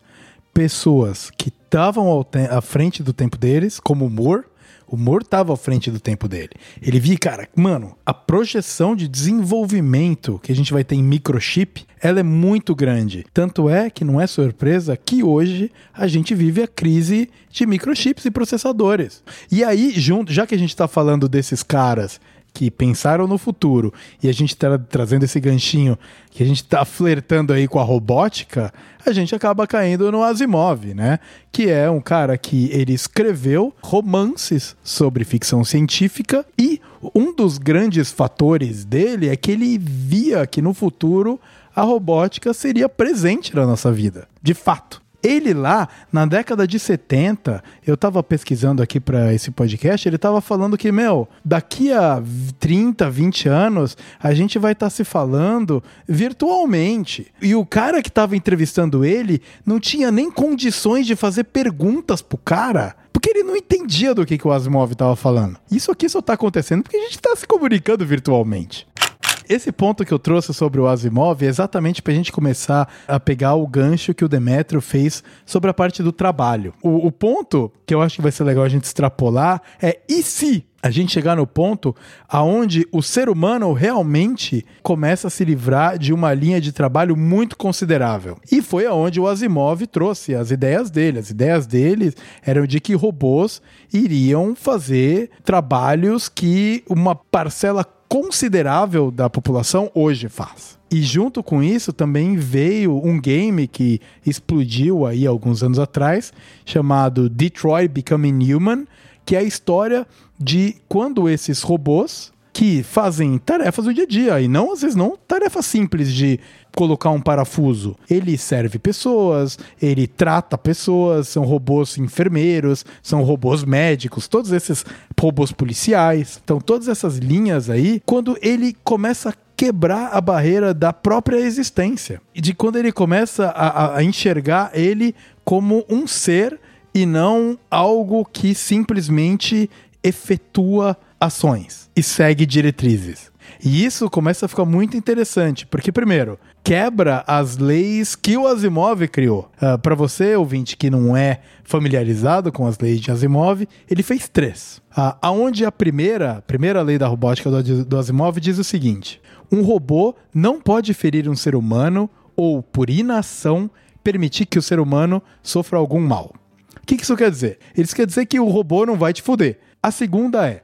pessoas que estavam à frente do tempo deles, como Moore, o Moore estava à frente do tempo dele. Ele via, cara, mano, a projeção de desenvolvimento que a gente vai ter em microchip, ela é muito grande. Tanto é que não é surpresa que hoje a gente vive a crise de microchips e processadores. E aí, junto, já que a gente está falando desses caras que pensaram no futuro e a gente está trazendo esse ganchinho que a gente está flertando aí com a robótica, a gente acaba caindo no Asimov, né? Que é um cara que ele escreveu romances sobre ficção científica e um dos grandes fatores dele é que ele via que no futuro a robótica seria presente na nossa vida, de fato. Ele lá, na década de 70, eu estava pesquisando aqui para esse podcast, ele estava falando que, meu, daqui a 30, 20 anos, a gente vai estar tá se falando virtualmente. E o cara que estava entrevistando ele não tinha nem condições de fazer perguntas pro cara. Porque ele não entendia do que, que o Asimov estava falando. Isso aqui só está acontecendo porque a gente está se comunicando virtualmente. Esse ponto que eu trouxe sobre o Asimov é exatamente para a gente começar a pegar o gancho que o Demetrio fez sobre a parte do trabalho. O, o ponto que eu acho que vai ser legal a gente extrapolar é e se a gente chegar no ponto aonde o ser humano realmente começa a se livrar de uma linha de trabalho muito considerável. E foi aonde o Asimov trouxe as ideias dele. As ideias dele eram de que robôs iriam fazer trabalhos que uma parcela considerável da população hoje faz. E junto com isso também veio um game que explodiu aí alguns anos atrás, chamado Detroit Becoming Human, que é a história de quando esses robôs que fazem tarefas do dia a dia, e não às vezes não tarefas simples de colocar um parafuso. Ele serve pessoas, ele trata pessoas, são robôs enfermeiros, são robôs médicos, todos esses robôs policiais. Então, todas essas linhas aí, quando ele começa a quebrar a barreira da própria existência. E de quando ele começa a, a enxergar ele como um ser e não algo que simplesmente efetua ações e segue diretrizes. E isso começa a ficar muito interessante, porque, primeiro, quebra as leis que o Asimov criou. Uh, ah, Para você, ouvinte, que não é familiarizado com as leis de Asimov, ele fez três. Uh, aonde a primeira, primeira lei da robótica do, do Asimov diz o seguinte: um robô não pode ferir um ser humano ou, por inação, permitir que o ser humano sofra algum mal. O que isso quer dizer? Isso quer dizer que o robô não vai te fuder. A segunda é: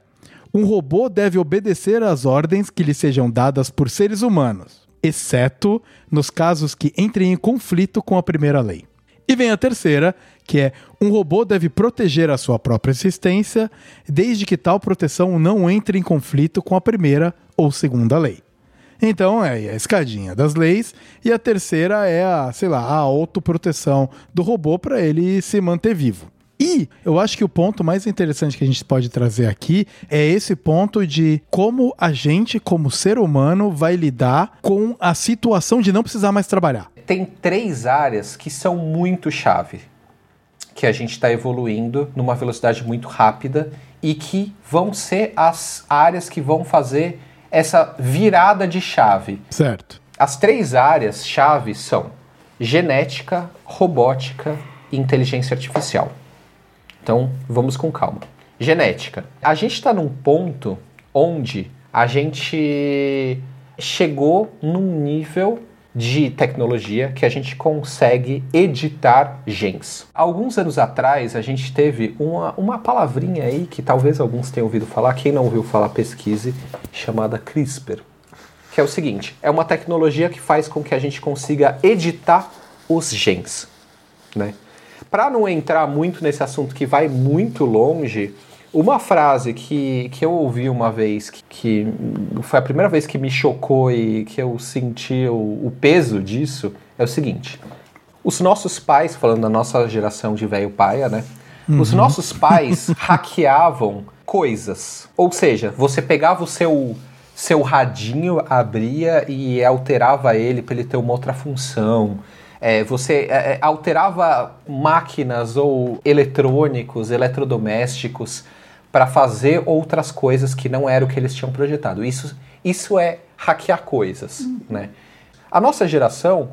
um robô deve obedecer às ordens que lhe sejam dadas por seres humanos, exceto nos casos que entrem em conflito com a primeira lei. E vem a terceira, que é um robô deve proteger a sua própria existência, desde que tal proteção não entre em conflito com a primeira ou segunda lei. Então é a escadinha das leis e a terceira é a, sei lá, a autoproteção do robô para ele se manter vivo. E eu acho que o ponto mais interessante que a gente pode trazer aqui é esse ponto de como a gente, como ser humano, vai lidar com a situação de não precisar mais trabalhar. Tem três áreas que são muito chave, que a gente está evoluindo numa velocidade muito rápida e que vão ser as áreas que vão fazer essa virada de chave. Certo. As três áreas chave são genética, robótica e inteligência artificial. Então, vamos com calma. Genética. A gente está num ponto onde a gente chegou num nível de tecnologia que a gente consegue editar genes. Alguns anos atrás, a gente teve uma, uma palavrinha aí que talvez alguns tenham ouvido falar, quem não ouviu falar, pesquise, chamada CRISPR. Que é o seguinte: é uma tecnologia que faz com que a gente consiga editar os genes. Né? Para não entrar muito nesse assunto que vai muito longe, uma frase que, que eu ouvi uma vez, que, que foi a primeira vez que me chocou e que eu senti o, o peso disso, é o seguinte: os nossos pais, falando da nossa geração de velho paia, né? Uhum. Os nossos pais hackeavam coisas. Ou seja, você pegava o seu seu radinho, abria e alterava ele para ele ter uma outra função é, você é, é, alterava máquinas ou eletrônicos, eletrodomésticos para fazer outras coisas que não era o que eles tinham projetado. Isso, isso é hackear coisas, uhum. né? A nossa geração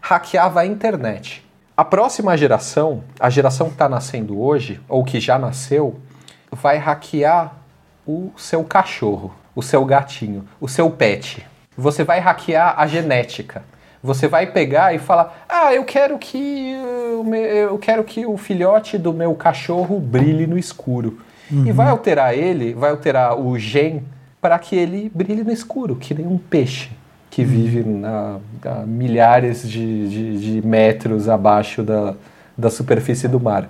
hackeava a internet. A próxima geração, a geração que está nascendo hoje, ou que já nasceu, vai hackear o seu cachorro, o seu gatinho, o seu pet. Você vai hackear a genética. Você vai pegar e falar: "Ah, eu quero que eu quero que o filhote do meu cachorro brilhe no escuro". Uhum. E vai alterar ele, vai alterar o gen para que ele brilhe no escuro, que nem um peixe que uhum. vive na, a milhares de, de, de metros abaixo da, da superfície do mar.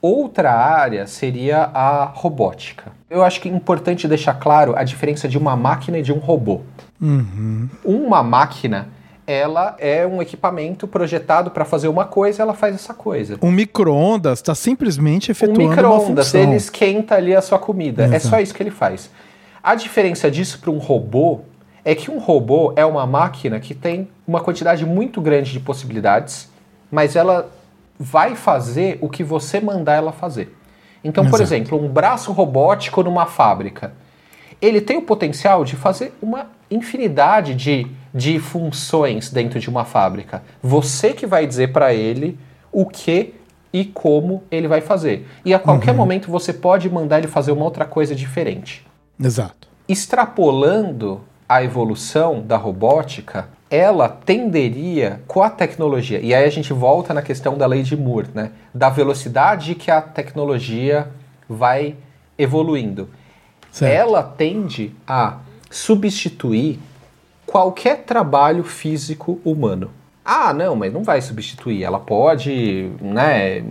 Outra área seria a robótica. Eu acho que é importante deixar claro a diferença de uma máquina e de um robô. Uhum. Uma máquina ela é um equipamento projetado para fazer uma coisa, ela faz essa coisa. Um micro-ondas está simplesmente efetuando um micro uma função. ele esquenta ali a sua comida. Exato. É só isso que ele faz. A diferença disso para um robô é que um robô é uma máquina que tem uma quantidade muito grande de possibilidades, mas ela vai fazer o que você mandar ela fazer. Então, Exato. por exemplo, um braço robótico numa fábrica ele tem o potencial de fazer uma infinidade de, de funções dentro de uma fábrica. Você que vai dizer para ele o que e como ele vai fazer. E a qualquer uhum. momento você pode mandar ele fazer uma outra coisa diferente. Exato. Extrapolando a evolução da robótica, ela tenderia com a tecnologia, e aí a gente volta na questão da lei de Moore, né? Da velocidade que a tecnologia vai evoluindo. Certo. Ela tende a substituir qualquer trabalho físico humano. Ah, não, mas não vai substituir. Ela pode, né,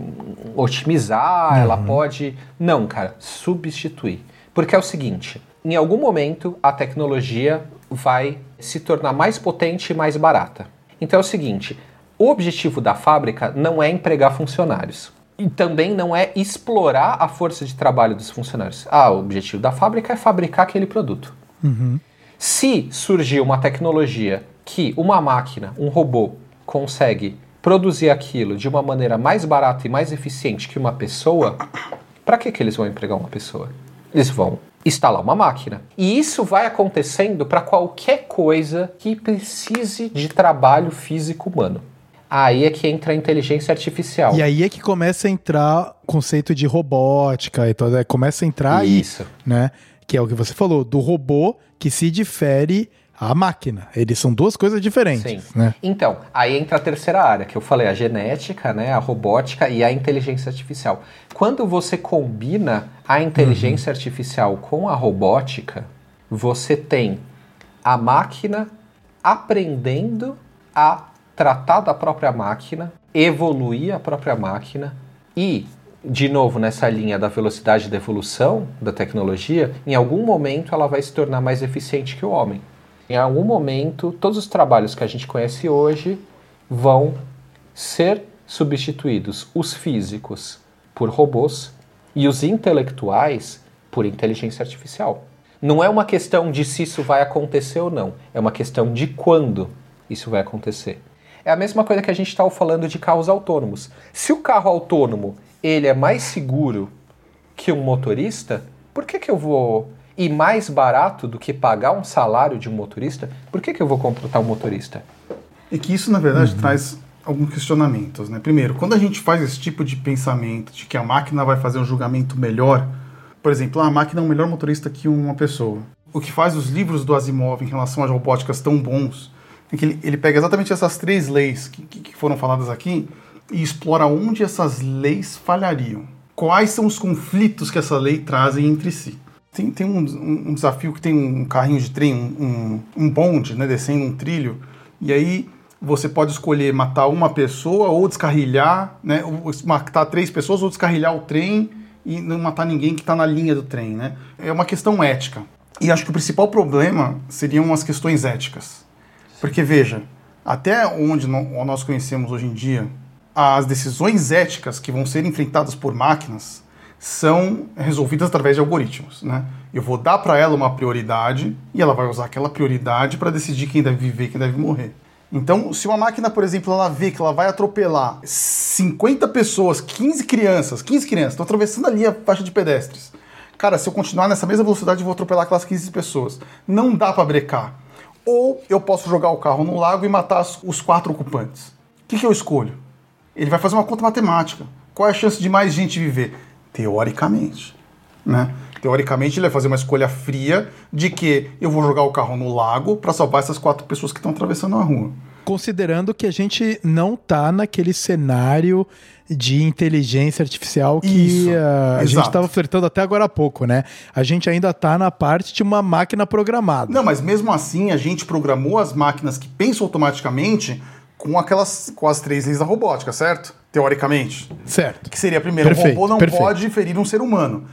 otimizar, uhum. ela pode. Não, cara, substituir. Porque é o seguinte: em algum momento a tecnologia vai se tornar mais potente e mais barata. Então é o seguinte: o objetivo da fábrica não é empregar funcionários. E também não é explorar a força de trabalho dos funcionários. Ah, o objetivo da fábrica é fabricar aquele produto. Uhum. Se surgir uma tecnologia que uma máquina, um robô, consegue produzir aquilo de uma maneira mais barata e mais eficiente que uma pessoa, para que, que eles vão empregar uma pessoa? Eles vão instalar uma máquina. E isso vai acontecendo para qualquer coisa que precise de trabalho físico humano. Aí é que entra a inteligência artificial. E aí é que começa a entrar o conceito de robótica, então é, começa a entrar isso. aí, né? Que é o que você falou, do robô que se difere a máquina. Eles são duas coisas diferentes. Sim. Né? Então, aí entra a terceira área, que eu falei, a genética, né, a robótica e a inteligência artificial. Quando você combina a inteligência uhum. artificial com a robótica, você tem a máquina aprendendo a tratar da própria máquina, evoluir a própria máquina e de novo, nessa linha da velocidade da evolução da tecnologia, em algum momento ela vai se tornar mais eficiente que o homem. Em algum momento, todos os trabalhos que a gente conhece hoje vão ser substituídos, os físicos por robôs e os intelectuais por inteligência artificial. Não é uma questão de se isso vai acontecer ou não, é uma questão de quando isso vai acontecer. É a mesma coisa que a gente estava falando de carros autônomos. Se o carro autônomo ele é mais seguro que um motorista, por que, que eu vou e mais barato do que pagar um salário de um motorista, por que, que eu vou contratar um motorista? E que isso, na verdade, uhum. traz alguns questionamentos. Né? Primeiro, quando a gente faz esse tipo de pensamento de que a máquina vai fazer um julgamento melhor, por exemplo, ah, a máquina é um melhor motorista que uma pessoa. O que faz os livros do Asimov em relação às robóticas tão bons que ele, ele pega exatamente essas três leis que, que foram faladas aqui e explora onde essas leis falhariam. Quais são os conflitos que essa lei trazem entre si. Tem, tem um, um, desafio que tem um carrinho de trem, um, um bonde, né, descendo um trilho, e aí você pode escolher matar uma pessoa ou descarrilhar, né, ou matar três pessoas ou descarrilhar o trem e não matar ninguém que está na linha do trem, né? É uma questão ética. E acho que o principal problema seriam as questões éticas. Porque veja, até onde nós conhecemos hoje em dia, as decisões éticas que vão ser enfrentadas por máquinas são resolvidas através de algoritmos. Né? Eu vou dar para ela uma prioridade e ela vai usar aquela prioridade para decidir quem deve viver quem deve morrer. Então, se uma máquina, por exemplo, ela vê que ela vai atropelar 50 pessoas, 15 crianças, 15 crianças, estão atravessando ali a faixa de pedestres. Cara, se eu continuar nessa mesma velocidade, eu vou atropelar aquelas 15 pessoas. Não dá para brecar. Ou eu posso jogar o carro no lago e matar os quatro ocupantes. O que, que eu escolho? Ele vai fazer uma conta matemática. Qual é a chance de mais gente viver? Teoricamente. Né? Teoricamente, ele vai fazer uma escolha fria de que eu vou jogar o carro no lago para salvar essas quatro pessoas que estão atravessando a rua. Considerando que a gente não tá naquele cenário de inteligência artificial que Isso, uh, a gente estava flertando até agora há pouco, né? A gente ainda está na parte de uma máquina programada. Não, mas mesmo assim a gente programou as máquinas que pensam automaticamente com aquelas com as três leis da robótica, certo? Teoricamente. Certo. Que seria primeiro, perfeito, o robô não perfeito. pode ferir um ser humano.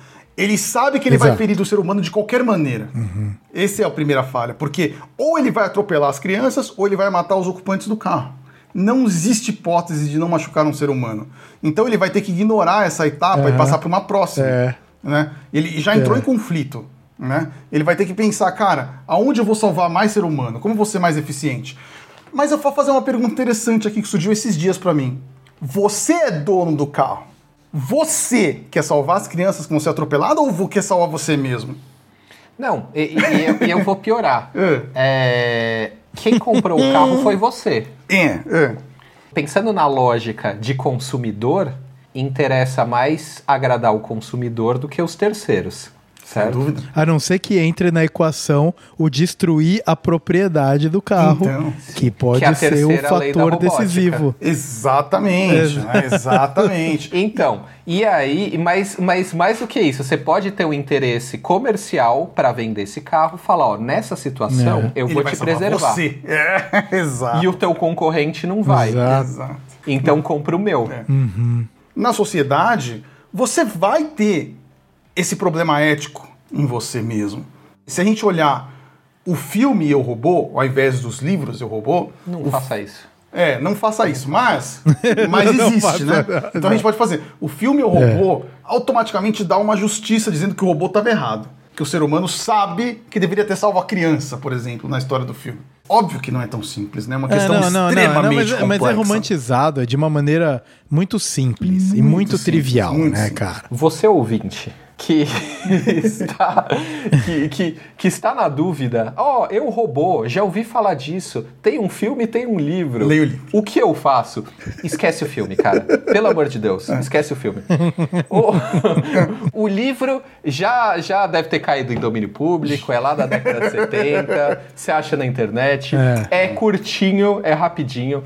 Ele sabe que ele Exato. vai ferir o ser humano de qualquer maneira. Uhum. Essa é a primeira falha, porque ou ele vai atropelar as crianças ou ele vai matar os ocupantes do carro. Não existe hipótese de não machucar um ser humano. Então ele vai ter que ignorar essa etapa uhum. e passar para uma próxima. É. Né? Ele já entrou é. em conflito. Né? Ele vai ter que pensar, cara, aonde eu vou salvar mais ser humano? Como vou ser mais eficiente? Mas eu vou fazer uma pergunta interessante aqui que surgiu esses dias para mim. Você é dono do carro. Você quer salvar as crianças que vão ser atropeladas ou quer salvar você mesmo? Não, e, e- eu, eu vou piorar. É. É, quem comprou o carro foi você. É, é. Pensando na lógica de consumidor, interessa mais agradar o consumidor do que os terceiros, Sem certo? dúvida. A não ser que entre na equação o destruir a propriedade do carro, Então, que pode Que é ser o fator decisivo. Exatamente, né? exatamente. Então, e aí, mas, mas mais do que isso, você pode ter um interesse comercial para vender esse carro, falar, ó, nessa situação eu Ele vou te preservar. Você. É, exato. E o teu concorrente não vai. Exato. Exato. Então compra o meu. É. Na sociedade, você vai ter esse problema ético em você mesmo. Se a gente olhar o filme Eu Robô, ao invés dos livros Eu Robô, Não faça isso. é, não faça isso, mas, mas Não existe, né? não. Então a gente pode fazer. O filme Eu Robô automaticamente dá uma justiça dizendo que o robô estava errado. Que o ser humano sabe que deveria ter salvo a criança, por exemplo, na história do filme. Óbvio que não é tão simples, né? É uma É, questão não, não, não, extremamente não, mas, complexa. mas é romantizado é de uma maneira muito simples e Muito muito simples, trivial, muito né, simples. cara? Você ouvinte que está que, que, que está na dúvida, ó, eu robô, já ouvi falar disso. Tem um filme, tem um livro. Leia o livro. O que eu faço? Esquece o filme, cara. Pelo amor de Deus, É. esquece o filme. O, o livro já, já deve ter caído em domínio público, é lá da década de 70, você acha na internet. É. é curtinho, é rapidinho.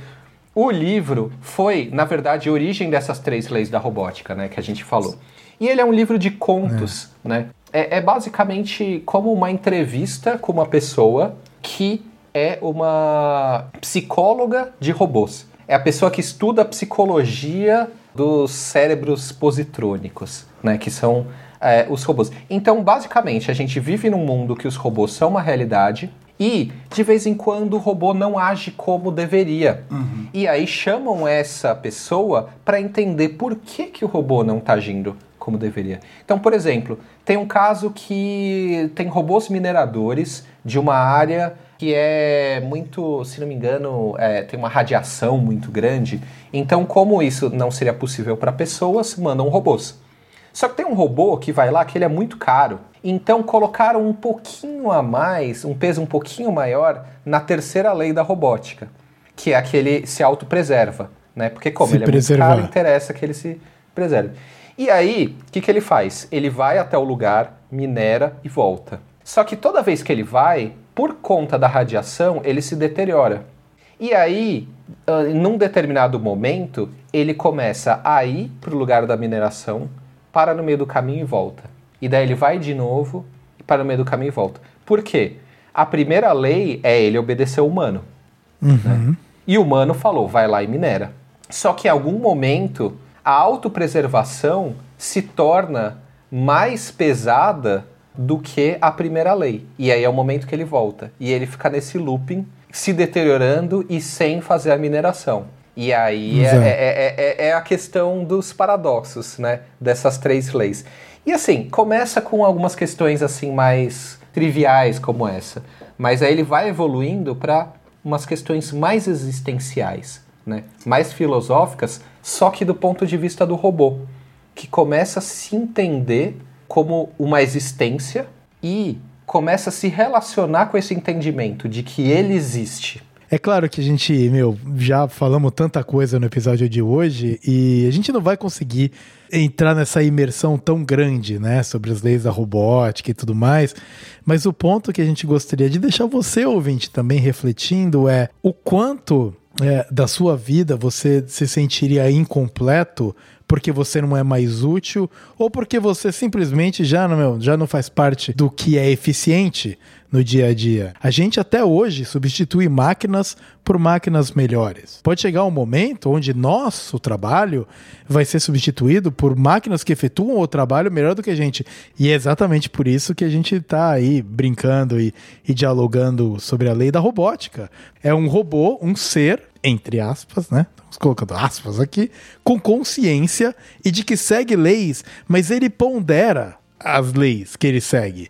O livro foi, na verdade, a origem dessas três leis da robótica, né, que a gente falou. E ele é um livro de contos, né? É, é basicamente como uma entrevista com uma pessoa que é uma psicóloga de robôs. É a pessoa que estuda a psicologia dos cérebros positrônicos, né? Que são é, os robôs. Então, basicamente, a gente vive num mundo que os robôs são uma realidade e, de vez em quando, o robô não age como deveria. E aí chamam essa pessoa para entender por que, que o robô não está agindo como deveria. Então, por exemplo, tem um caso que tem robôs mineradores de uma área que é muito, se não me engano, é, tem uma radiação muito grande. Então, como isso não seria possível para pessoas, mandam robôs. Só que tem um robô que vai lá que ele é muito caro. Então colocaram um pouquinho a mais, um peso um pouquinho maior na terceira lei da robótica, que é aquele se autopreserva, né? Porque como Se ele é preservar. muito caro, interessa que ele se preserve. E aí, o que, que ele faz? Ele vai até o lugar, minera e volta. Só que toda vez que ele vai, por conta da radiação, ele se deteriora. E aí, ah, num determinado momento, ele começa a ir para o lugar da mineração, para no meio do caminho e volta. E daí ele vai de novo para no meio do caminho e volta. Por quê? A primeira lei é ele obedecer o humano. né? E o humano falou, vai lá e minera. Só que em algum momento, a autopreservação se torna mais pesada do que a primeira lei. E aí é o momento que ele volta. E ele fica nesse looping, se deteriorando e sem fazer a mineração. E aí é, Exato. é- é- é- é a questão dos paradoxos, né? Dessas três leis. E assim, começa com algumas questões assim mais triviais como essa. Mas aí ele vai evoluindo para umas questões mais existenciais, né? Mais filosóficas, só que do ponto de vista do robô, que começa a se entender como uma existência e começa a se relacionar com esse entendimento de que ele existe. É claro que a gente, meu, já falamos tanta coisa no episódio de hoje e a gente não vai conseguir entrar nessa imersão tão grande, né, sobre as leis da robótica e tudo mais. Mas o ponto que a gente gostaria de deixar você, ouvinte, também refletindo é o quanto é, da sua vida você se sentiria incompleto porque você não é mais útil? Ou porque você simplesmente já não, já não faz parte do que é eficiente no dia a dia. A gente até hoje substitui máquinas por máquinas melhores. Pode chegar um momento onde nosso trabalho vai ser substituído por máquinas que efetuam o trabalho melhor do que a gente. E é exatamente por isso que a gente está aí brincando e, e dialogando sobre a lei da robótica. É um robô, um ser, entre aspas, né? Estamos colocando aspas aqui, com consciência e de que segue leis, mas ele pondera as leis que ele segue.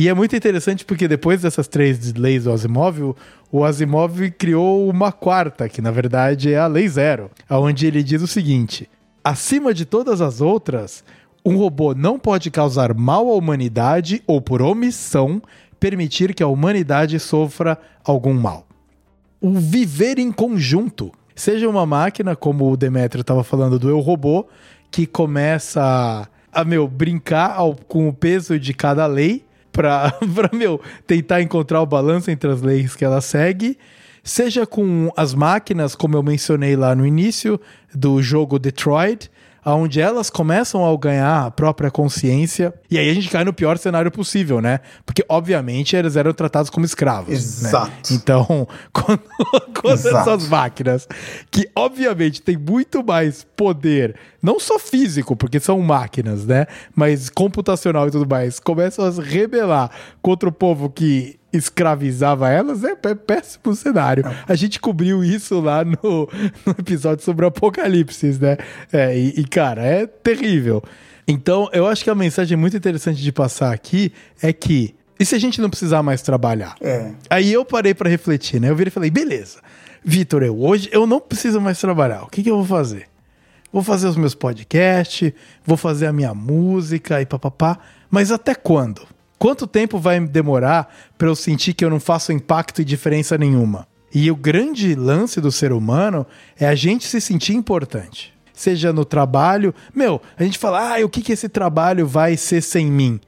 E é muito interessante porque depois dessas três leis do Asimov, o- Asimov criou uma quarta, que na verdade é a lei zero, onde ele diz o seguinte: acima de todas as outras, Um robô não pode causar mal à humanidade ou, por omissão, permitir que a humanidade sofra algum mal. O viver em conjunto. Seja uma máquina, como o Demetrio estava falando do Eu Robô, que começa a, a meu, brincar ao, com o peso de cada lei para, meu, tentar encontrar o balanço entre as leis que ela segue seja com as máquinas, como eu mencionei lá no início do jogo Detroit, onde elas começam a ganhar a própria consciência. E aí a gente cai no pior cenário possível, né? Porque, obviamente, eles eram tratados como escravos. Né? Exato. Né? Então, quando, quando Exato. essas máquinas, que obviamente têm muito mais poder, não só físico, porque são máquinas, né? Mas computacional e tudo mais, começam a se rebelar contra o povo que escravizava elas, é, é péssimo cenário. A gente cobriu isso lá no, no episódio sobre o Apocalipse, né? É, e, e, cara, é terrível. Então, eu acho que a mensagem muito interessante de passar aqui é que e se a gente não precisar mais trabalhar? É. Aí eu parei para refletir, né? Eu virei e falei, beleza, Vitor, eu hoje eu não preciso mais trabalhar. O que, que eu vou fazer? Vou fazer os meus podcasts, vou fazer a minha música e papapá. Mas até quando? Quanto tempo vai demorar para eu sentir que eu não faço impacto e diferença nenhuma? E o grande lance do ser humano é a gente se sentir importante. Seja no trabalho, meu, a gente fala, ah, o que, que esse trabalho vai ser sem mim?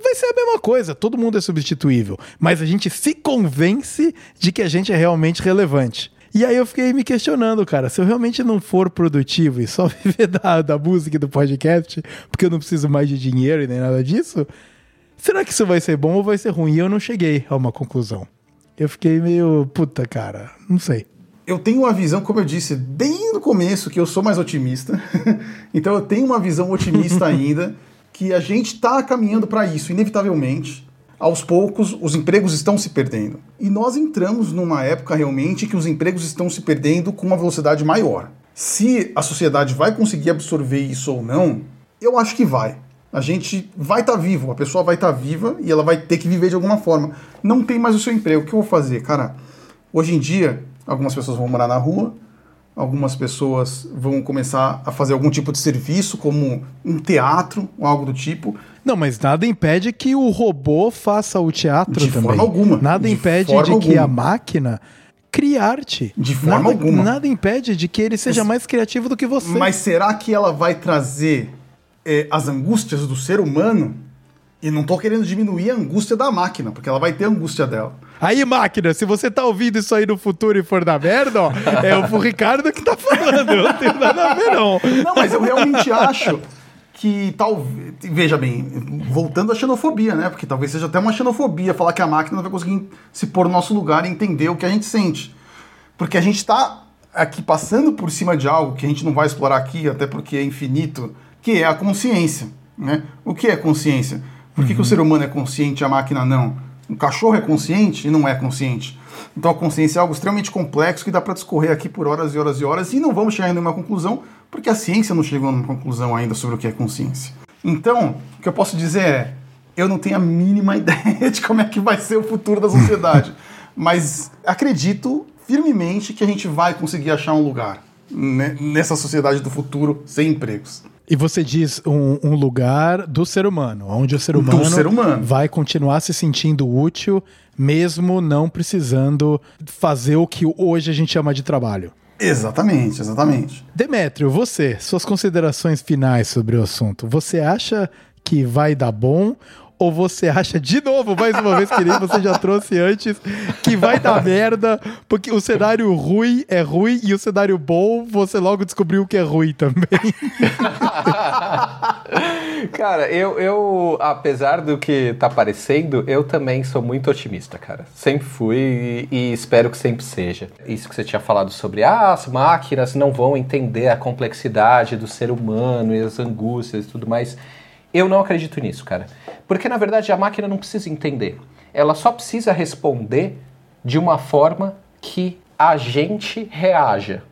Vai ser a mesma coisa, todo mundo é substituível, mas a gente se convence de que a gente é realmente relevante. E aí eu fiquei me questionando, cara, se eu realmente não for produtivo e só viver da, da música e do podcast, porque eu não preciso mais de dinheiro e nem nada disso, será que isso vai ser bom ou vai ser ruim? E eu não cheguei a uma conclusão. Eu fiquei meio, puta, cara, não sei. Eu tenho uma visão, como eu disse, bem no começo, que eu sou mais otimista. então eu tenho uma visão otimista ainda, que a gente está caminhando para isso, inevitavelmente. Aos poucos, os empregos estão se perdendo. E nós entramos numa época realmente que os empregos estão se perdendo com uma velocidade maior. Se a sociedade vai conseguir absorver isso ou não, eu acho que vai a gente vai estar tá vivo, a pessoa vai estar tá viva e ela vai ter que viver de alguma forma. Não tem mais o seu emprego. O que eu vou fazer? Cara, hoje em dia, algumas pessoas vão morar na rua, algumas pessoas vão começar a fazer algum tipo de serviço, como um teatro ou algo do tipo. Não, mas nada impede que o robô faça o teatro de também. Forma alguma. Nada de impede de alguma. que a máquina crie arte. De forma nada, alguma. Nada impede de que ele seja mas, mais criativo do que você. Mas será que ela vai trazer é, as angústias do ser humano, e não estou querendo diminuir a angústia da máquina, porque ela vai ter a angústia dela. Aí, máquina, se você tá ouvindo isso aí no futuro e for da merda, ó, é o Ricardo que tá falando, eu não tenho nada a ver, não. Não, mas eu realmente acho que talvez. Veja bem, voltando à xenofobia, né? Porque talvez seja até uma xenofobia falar que a máquina não vai conseguir se pôr no nosso lugar e entender o que a gente sente. Porque a gente está aqui passando por cima de algo que a gente não vai explorar aqui, até porque é infinito que é a consciência. Né? O que é consciência? Por que, uhum. que o uhum. ser humano é consciente e a máquina não? Um cachorro é consciente e não é consciente. Então a consciência é algo extremamente complexo que dá para discorrer aqui por horas e horas e horas e não vamos chegar em nenhuma conclusão, porque a ciência não chegou a uma conclusão ainda sobre o que é consciência. Então, o que eu posso dizer é, eu não tenho a mínima ideia de como é que vai ser o futuro da sociedade, mas acredito firmemente que a gente vai conseguir achar um lugar né, nessa sociedade do futuro sem empregos. E você diz um, um, lugar do ser humano, onde o ser humano, ser humano, vai continuar se sentindo útil, mesmo não precisando fazer o que hoje a gente chama de trabalho. Exatamente, exatamente. Demétrio, você, suas considerações finais sobre o assunto. Você acha que vai dar bom ou você acha de novo, mais uma vez que nem você já trouxe antes, que vai dar merda, porque o cenário ruim é ruim e o cenário bom você logo descobriu que é ruim também. cara, eu, eu, apesar do que tá parecendo, eu também sou muito otimista, cara. Sempre fui e, e espero que sempre seja. Isso que você tinha falado sobre ah, as máquinas não vão entender a complexidade do ser humano e as angústias e tudo mais. Eu não acredito nisso, cara. Porque na verdade a máquina não precisa entender. Ela só precisa responder de uma forma que a gente reaja.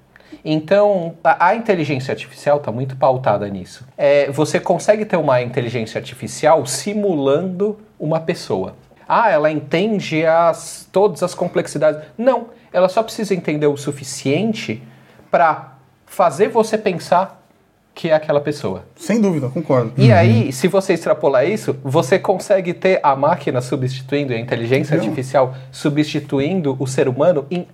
Então, a, inteligência artificial está muito pautada nisso. É, você consegue ter uma inteligência artificial simulando uma pessoa. Ah, ela entende as, todas as complexidades. Não, ela só precisa entender o suficiente para fazer você pensar que é aquela pessoa. Sem dúvida, concordo. E aí, se você extrapolar isso, você consegue ter a máquina substituindo, a inteligência artificial substituindo o ser humano em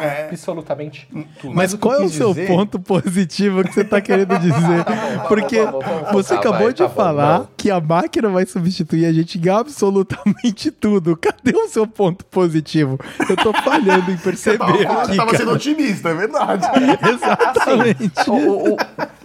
É. absolutamente tudo. Mas qual é o seu dizer- ponto positivo que você tá querendo dizer? Porque tá tá você tá, acabou de tá falar que a máquina vai substituir a gente em absolutamente tudo. Cadê o seu ponto positivo? Eu tô falhando em perceber aqui, tava cara. sendo otimista, é verdade. Exatamente. Assim, o, o-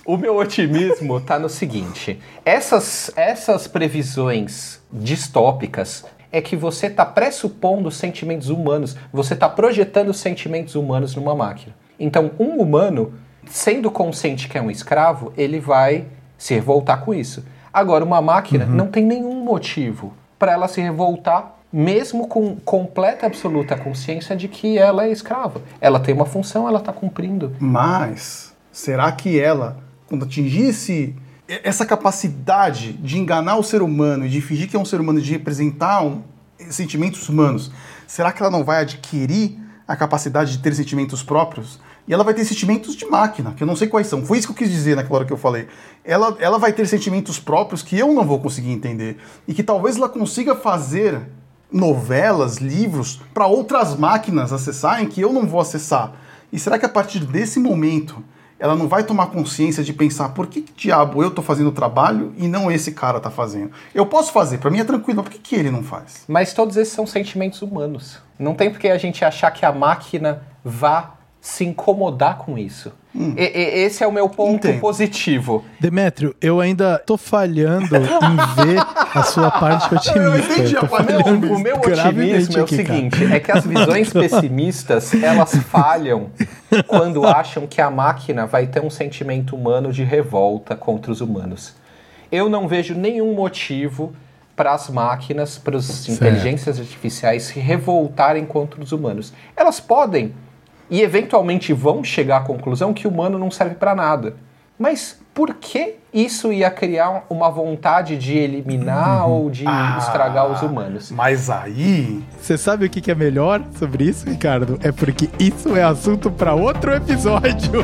o meu otimismo tá no seguinte: essas, essas previsões distópicas é que você está pressupondo sentimentos humanos, você está projetando sentimentos humanos numa máquina. Então, um humano, sendo consciente que é um escravo, ele vai se revoltar com isso. Agora, uma máquina não tem nenhum motivo para ela se revoltar, mesmo com completa absoluta consciência de que ela é escrava. Ela tem uma função, ela está cumprindo. Mas será que ela, quando atingir esse, essa capacidade de enganar o ser humano e de fingir que é um ser humano, de representar um- sentimentos humanos, será que ela não vai adquirir a capacidade de ter sentimentos próprios? E ela vai ter sentimentos de máquina, que eu não sei quais são. Foi isso que eu quis dizer naquela hora que eu falei. Ela, ela vai ter sentimentos próprios que eu não vou conseguir entender. E que talvez ela consiga fazer novelas, livros, para outras máquinas acessarem que eu não vou acessar. E será que a partir desse momento ela não vai tomar consciência de pensar por que, que diabo eu tô fazendo o trabalho e não esse cara tá fazendo? Eu posso fazer, para mim é tranquilo, mas por que, que ele não faz? Mas todos esses são sentimentos humanos. Não tem por que a gente achar que a máquina vá se incomodar com isso. E- e- esse é o meu ponto Entendo. positivo. Demétrio, eu ainda tô falhando em ver a sua parte otimista. a parte Não, o meu otimismo é o aqui, cara. seguinte, é que as visões pessimistas, elas falham quando acham que a máquina vai ter um sentimento humano de revolta contra os humanos. Eu não vejo nenhum motivo para as máquinas, para as inteligências artificiais se revoltarem contra os humanos. Elas podem e eventualmente vão chegar à conclusão que o humano não serve para nada. Mas por que isso ia criar uma vontade de eliminar Uhum. ou de estragar os humanos? Mas aí. Você sabe o que é melhor sobre isso, Ricardo? É porque isso é assunto pra outro episódio.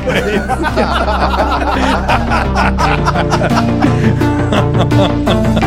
Muito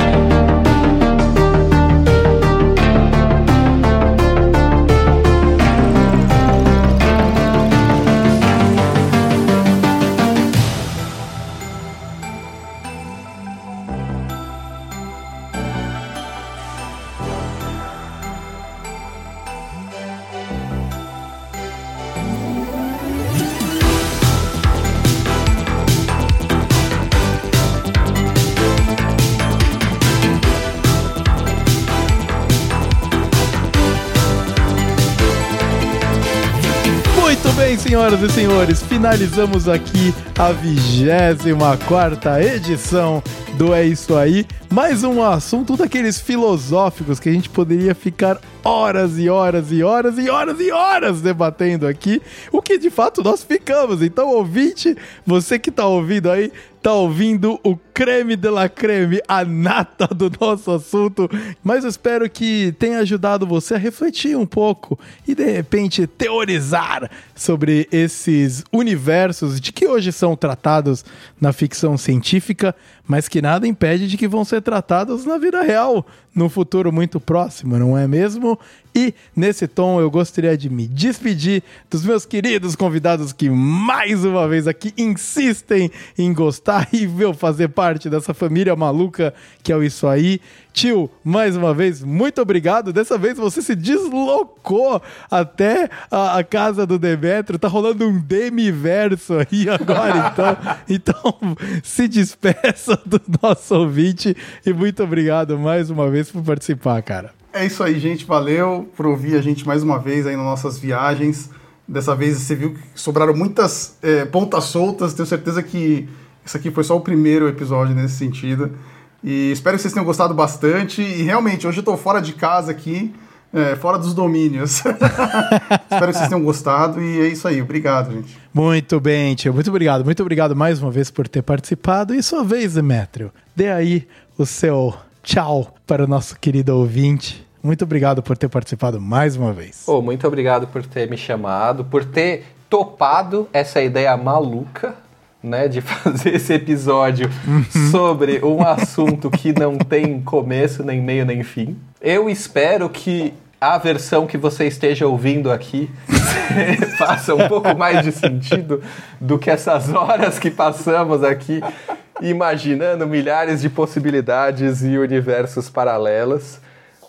senhores, finalizamos aqui a 24 edição do É Isso Aí. Mais um assunto daqueles filosóficos que a gente poderia ficar horas e horas e horas e horas e horas debatendo aqui, o que de fato nós ficamos. Então, ouvinte, você que tá ouvindo aí, tá ouvindo o creme de la creme, a nata do nosso assunto, mas eu espero que tenha ajudado você a refletir um pouco e de repente teorizar sobre esses universos de que hoje são tratados na ficção científica, mas que nada impede de que vão ser tratados na vida real no futuro muito próximo, não é mesmo? E nesse tom eu gostaria de me despedir dos meus queridos convidados que mais uma vez aqui insistem em gostar e meu fazer parte dessa família maluca que é o Isso Aí. Tio, mais uma vez, muito obrigado. Dessa vez você se deslocou até a, a casa do Demetrio. Tá rolando um demiverso aí agora, então. Então, se despeça do nosso ouvinte e muito obrigado mais uma vez por participar, cara. É isso aí, gente. Valeu por ouvir a gente mais uma vez aí nas nossas viagens. Dessa vez você viu que sobraram muitas é, pontas soltas. Tenho certeza que isso aqui foi só o primeiro episódio nesse sentido. E espero que vocês tenham gostado bastante. E realmente, hoje eu tô fora de casa aqui, é, fora dos domínios. espero que vocês tenham gostado. E é isso aí. Obrigado, gente. Muito bem, tio. Muito obrigado. Muito obrigado mais uma vez por ter participado. E sua vez, Demetrio. Dê aí o seu tchau para o nosso querido ouvinte. Muito obrigado por ter participado mais uma vez. Pô, muito obrigado por ter me chamado, por ter topado essa ideia maluca né, de fazer esse episódio sobre um assunto que não tem começo, nem meio, nem fim. Eu espero que a versão que você esteja ouvindo aqui faça um pouco mais de sentido do que essas horas que passamos aqui imaginando milhares de possibilidades e universos paralelos.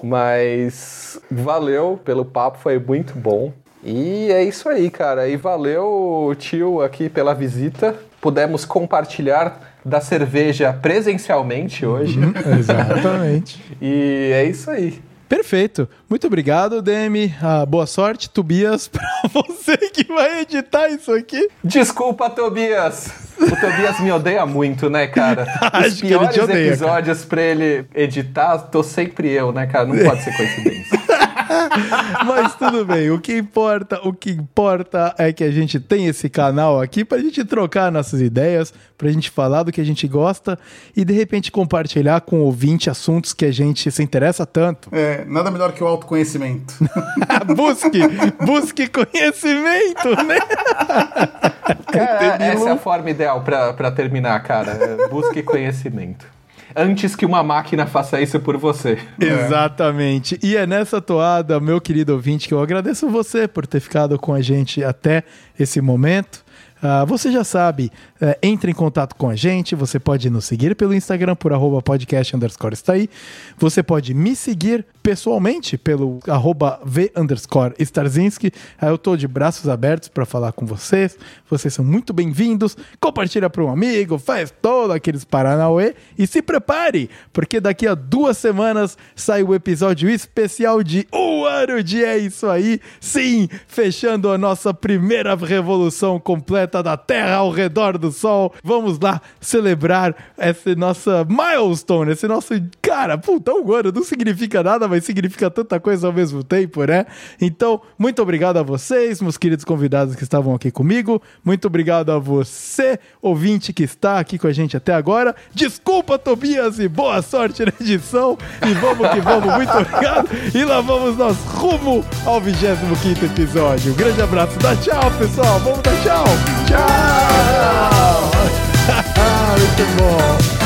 Mas valeu pelo papo, foi muito bom. E é isso aí, cara. E valeu, tio, aqui pela visita. Pudemos compartilhar da cerveja presencialmente hoje. Uhum, exatamente. e é isso aí. Perfeito. Muito obrigado, Demi. Ah, boa sorte, Tobias, para você que vai editar isso aqui. Desculpa, Tobias. O Tobias me odeia muito, né, cara? Acho Os piores que ele te odeia, episódios para ele editar, tô sempre eu, né, cara? Não pode ser coincidência. Mas tudo bem, o que importa, o que importa é que a gente tem esse canal aqui pra gente trocar nossas ideias, pra gente falar do que a gente gosta e de repente compartilhar com o ouvinte assuntos que a gente se interessa tanto. É, nada melhor que o autoconhecimento. busque, busque conhecimento, né? Cara, essa é a forma ideal pra, pra terminar, cara. É, Busque conhecimento. Antes que uma máquina faça isso por você. Exatamente. E é nessa toada, meu querido ouvinte, que eu agradeço você por ter ficado com a gente até esse momento. Ah, você já sabe, eh, entre em contato com a gente, você pode nos seguir pelo Instagram por arroba podcast underscore está aí. Você pode me seguir pessoalmente pelo arroba v underscore Starzinski. Aí eu tô de braços abertos para falar com vocês. Vocês são muito bem-vindos. Compartilha para um amigo, faz todo aqueles paranauê e se prepare, porque daqui a duas semanas sai o episódio especial de um ano de É Isso Aí. Sim, fechando a nossa primeira revolução completa da Terra ao redor do Sol. Vamos lá celebrar essa nossa milestone, esse nosso. Cara, puta, um ano não significa nada, mas significa tanta coisa ao mesmo tempo, né? Então, muito obrigado a vocês, meus queridos convidados que estavam aqui comigo. Muito obrigado a você, ouvinte, que está aqui com a gente até agora. Desculpa, Tobias, e boa sorte na edição. E vamos que vamos, muito obrigado. E lá vamos nós rumo ao 25 episódio. Um grande abraço, dá tchau, pessoal. Vamos dar tchau. Tchau! Muito bom.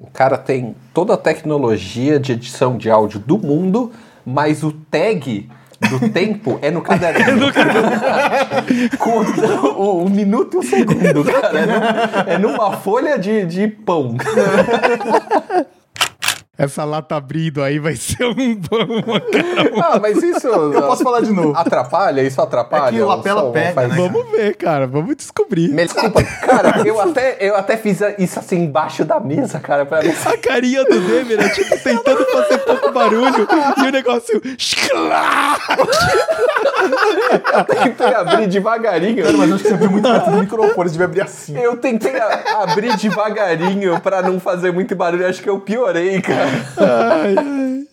O cara tem toda a tecnologia de edição de áudio do mundo, mas o tag do tempo é no caderninho. Com o, o minuto e o segundo, cara. É, é numa folha de, de pão. Essa lata abrindo aí vai ser um bom. Ah, mas isso. Eu posso falar de novo. Atrapalha? Isso atrapalha? É que o lapela pega, Faz- né? Vamos ver, cara. Vamos descobrir. Me desculpa, cara, eu até, eu até fiz isso assim embaixo da mesa, cara, pra A carinha do Demer é tipo tentando fazer pouco barulho e o negócio. eu tentei abrir devagarinho. Cara, mas eu acho que você abriu muito perto do microfone, você devia abrir assim. Eu tentei abrir devagarinho pra não fazer muito barulho. Acho que eu piorei, cara. 哎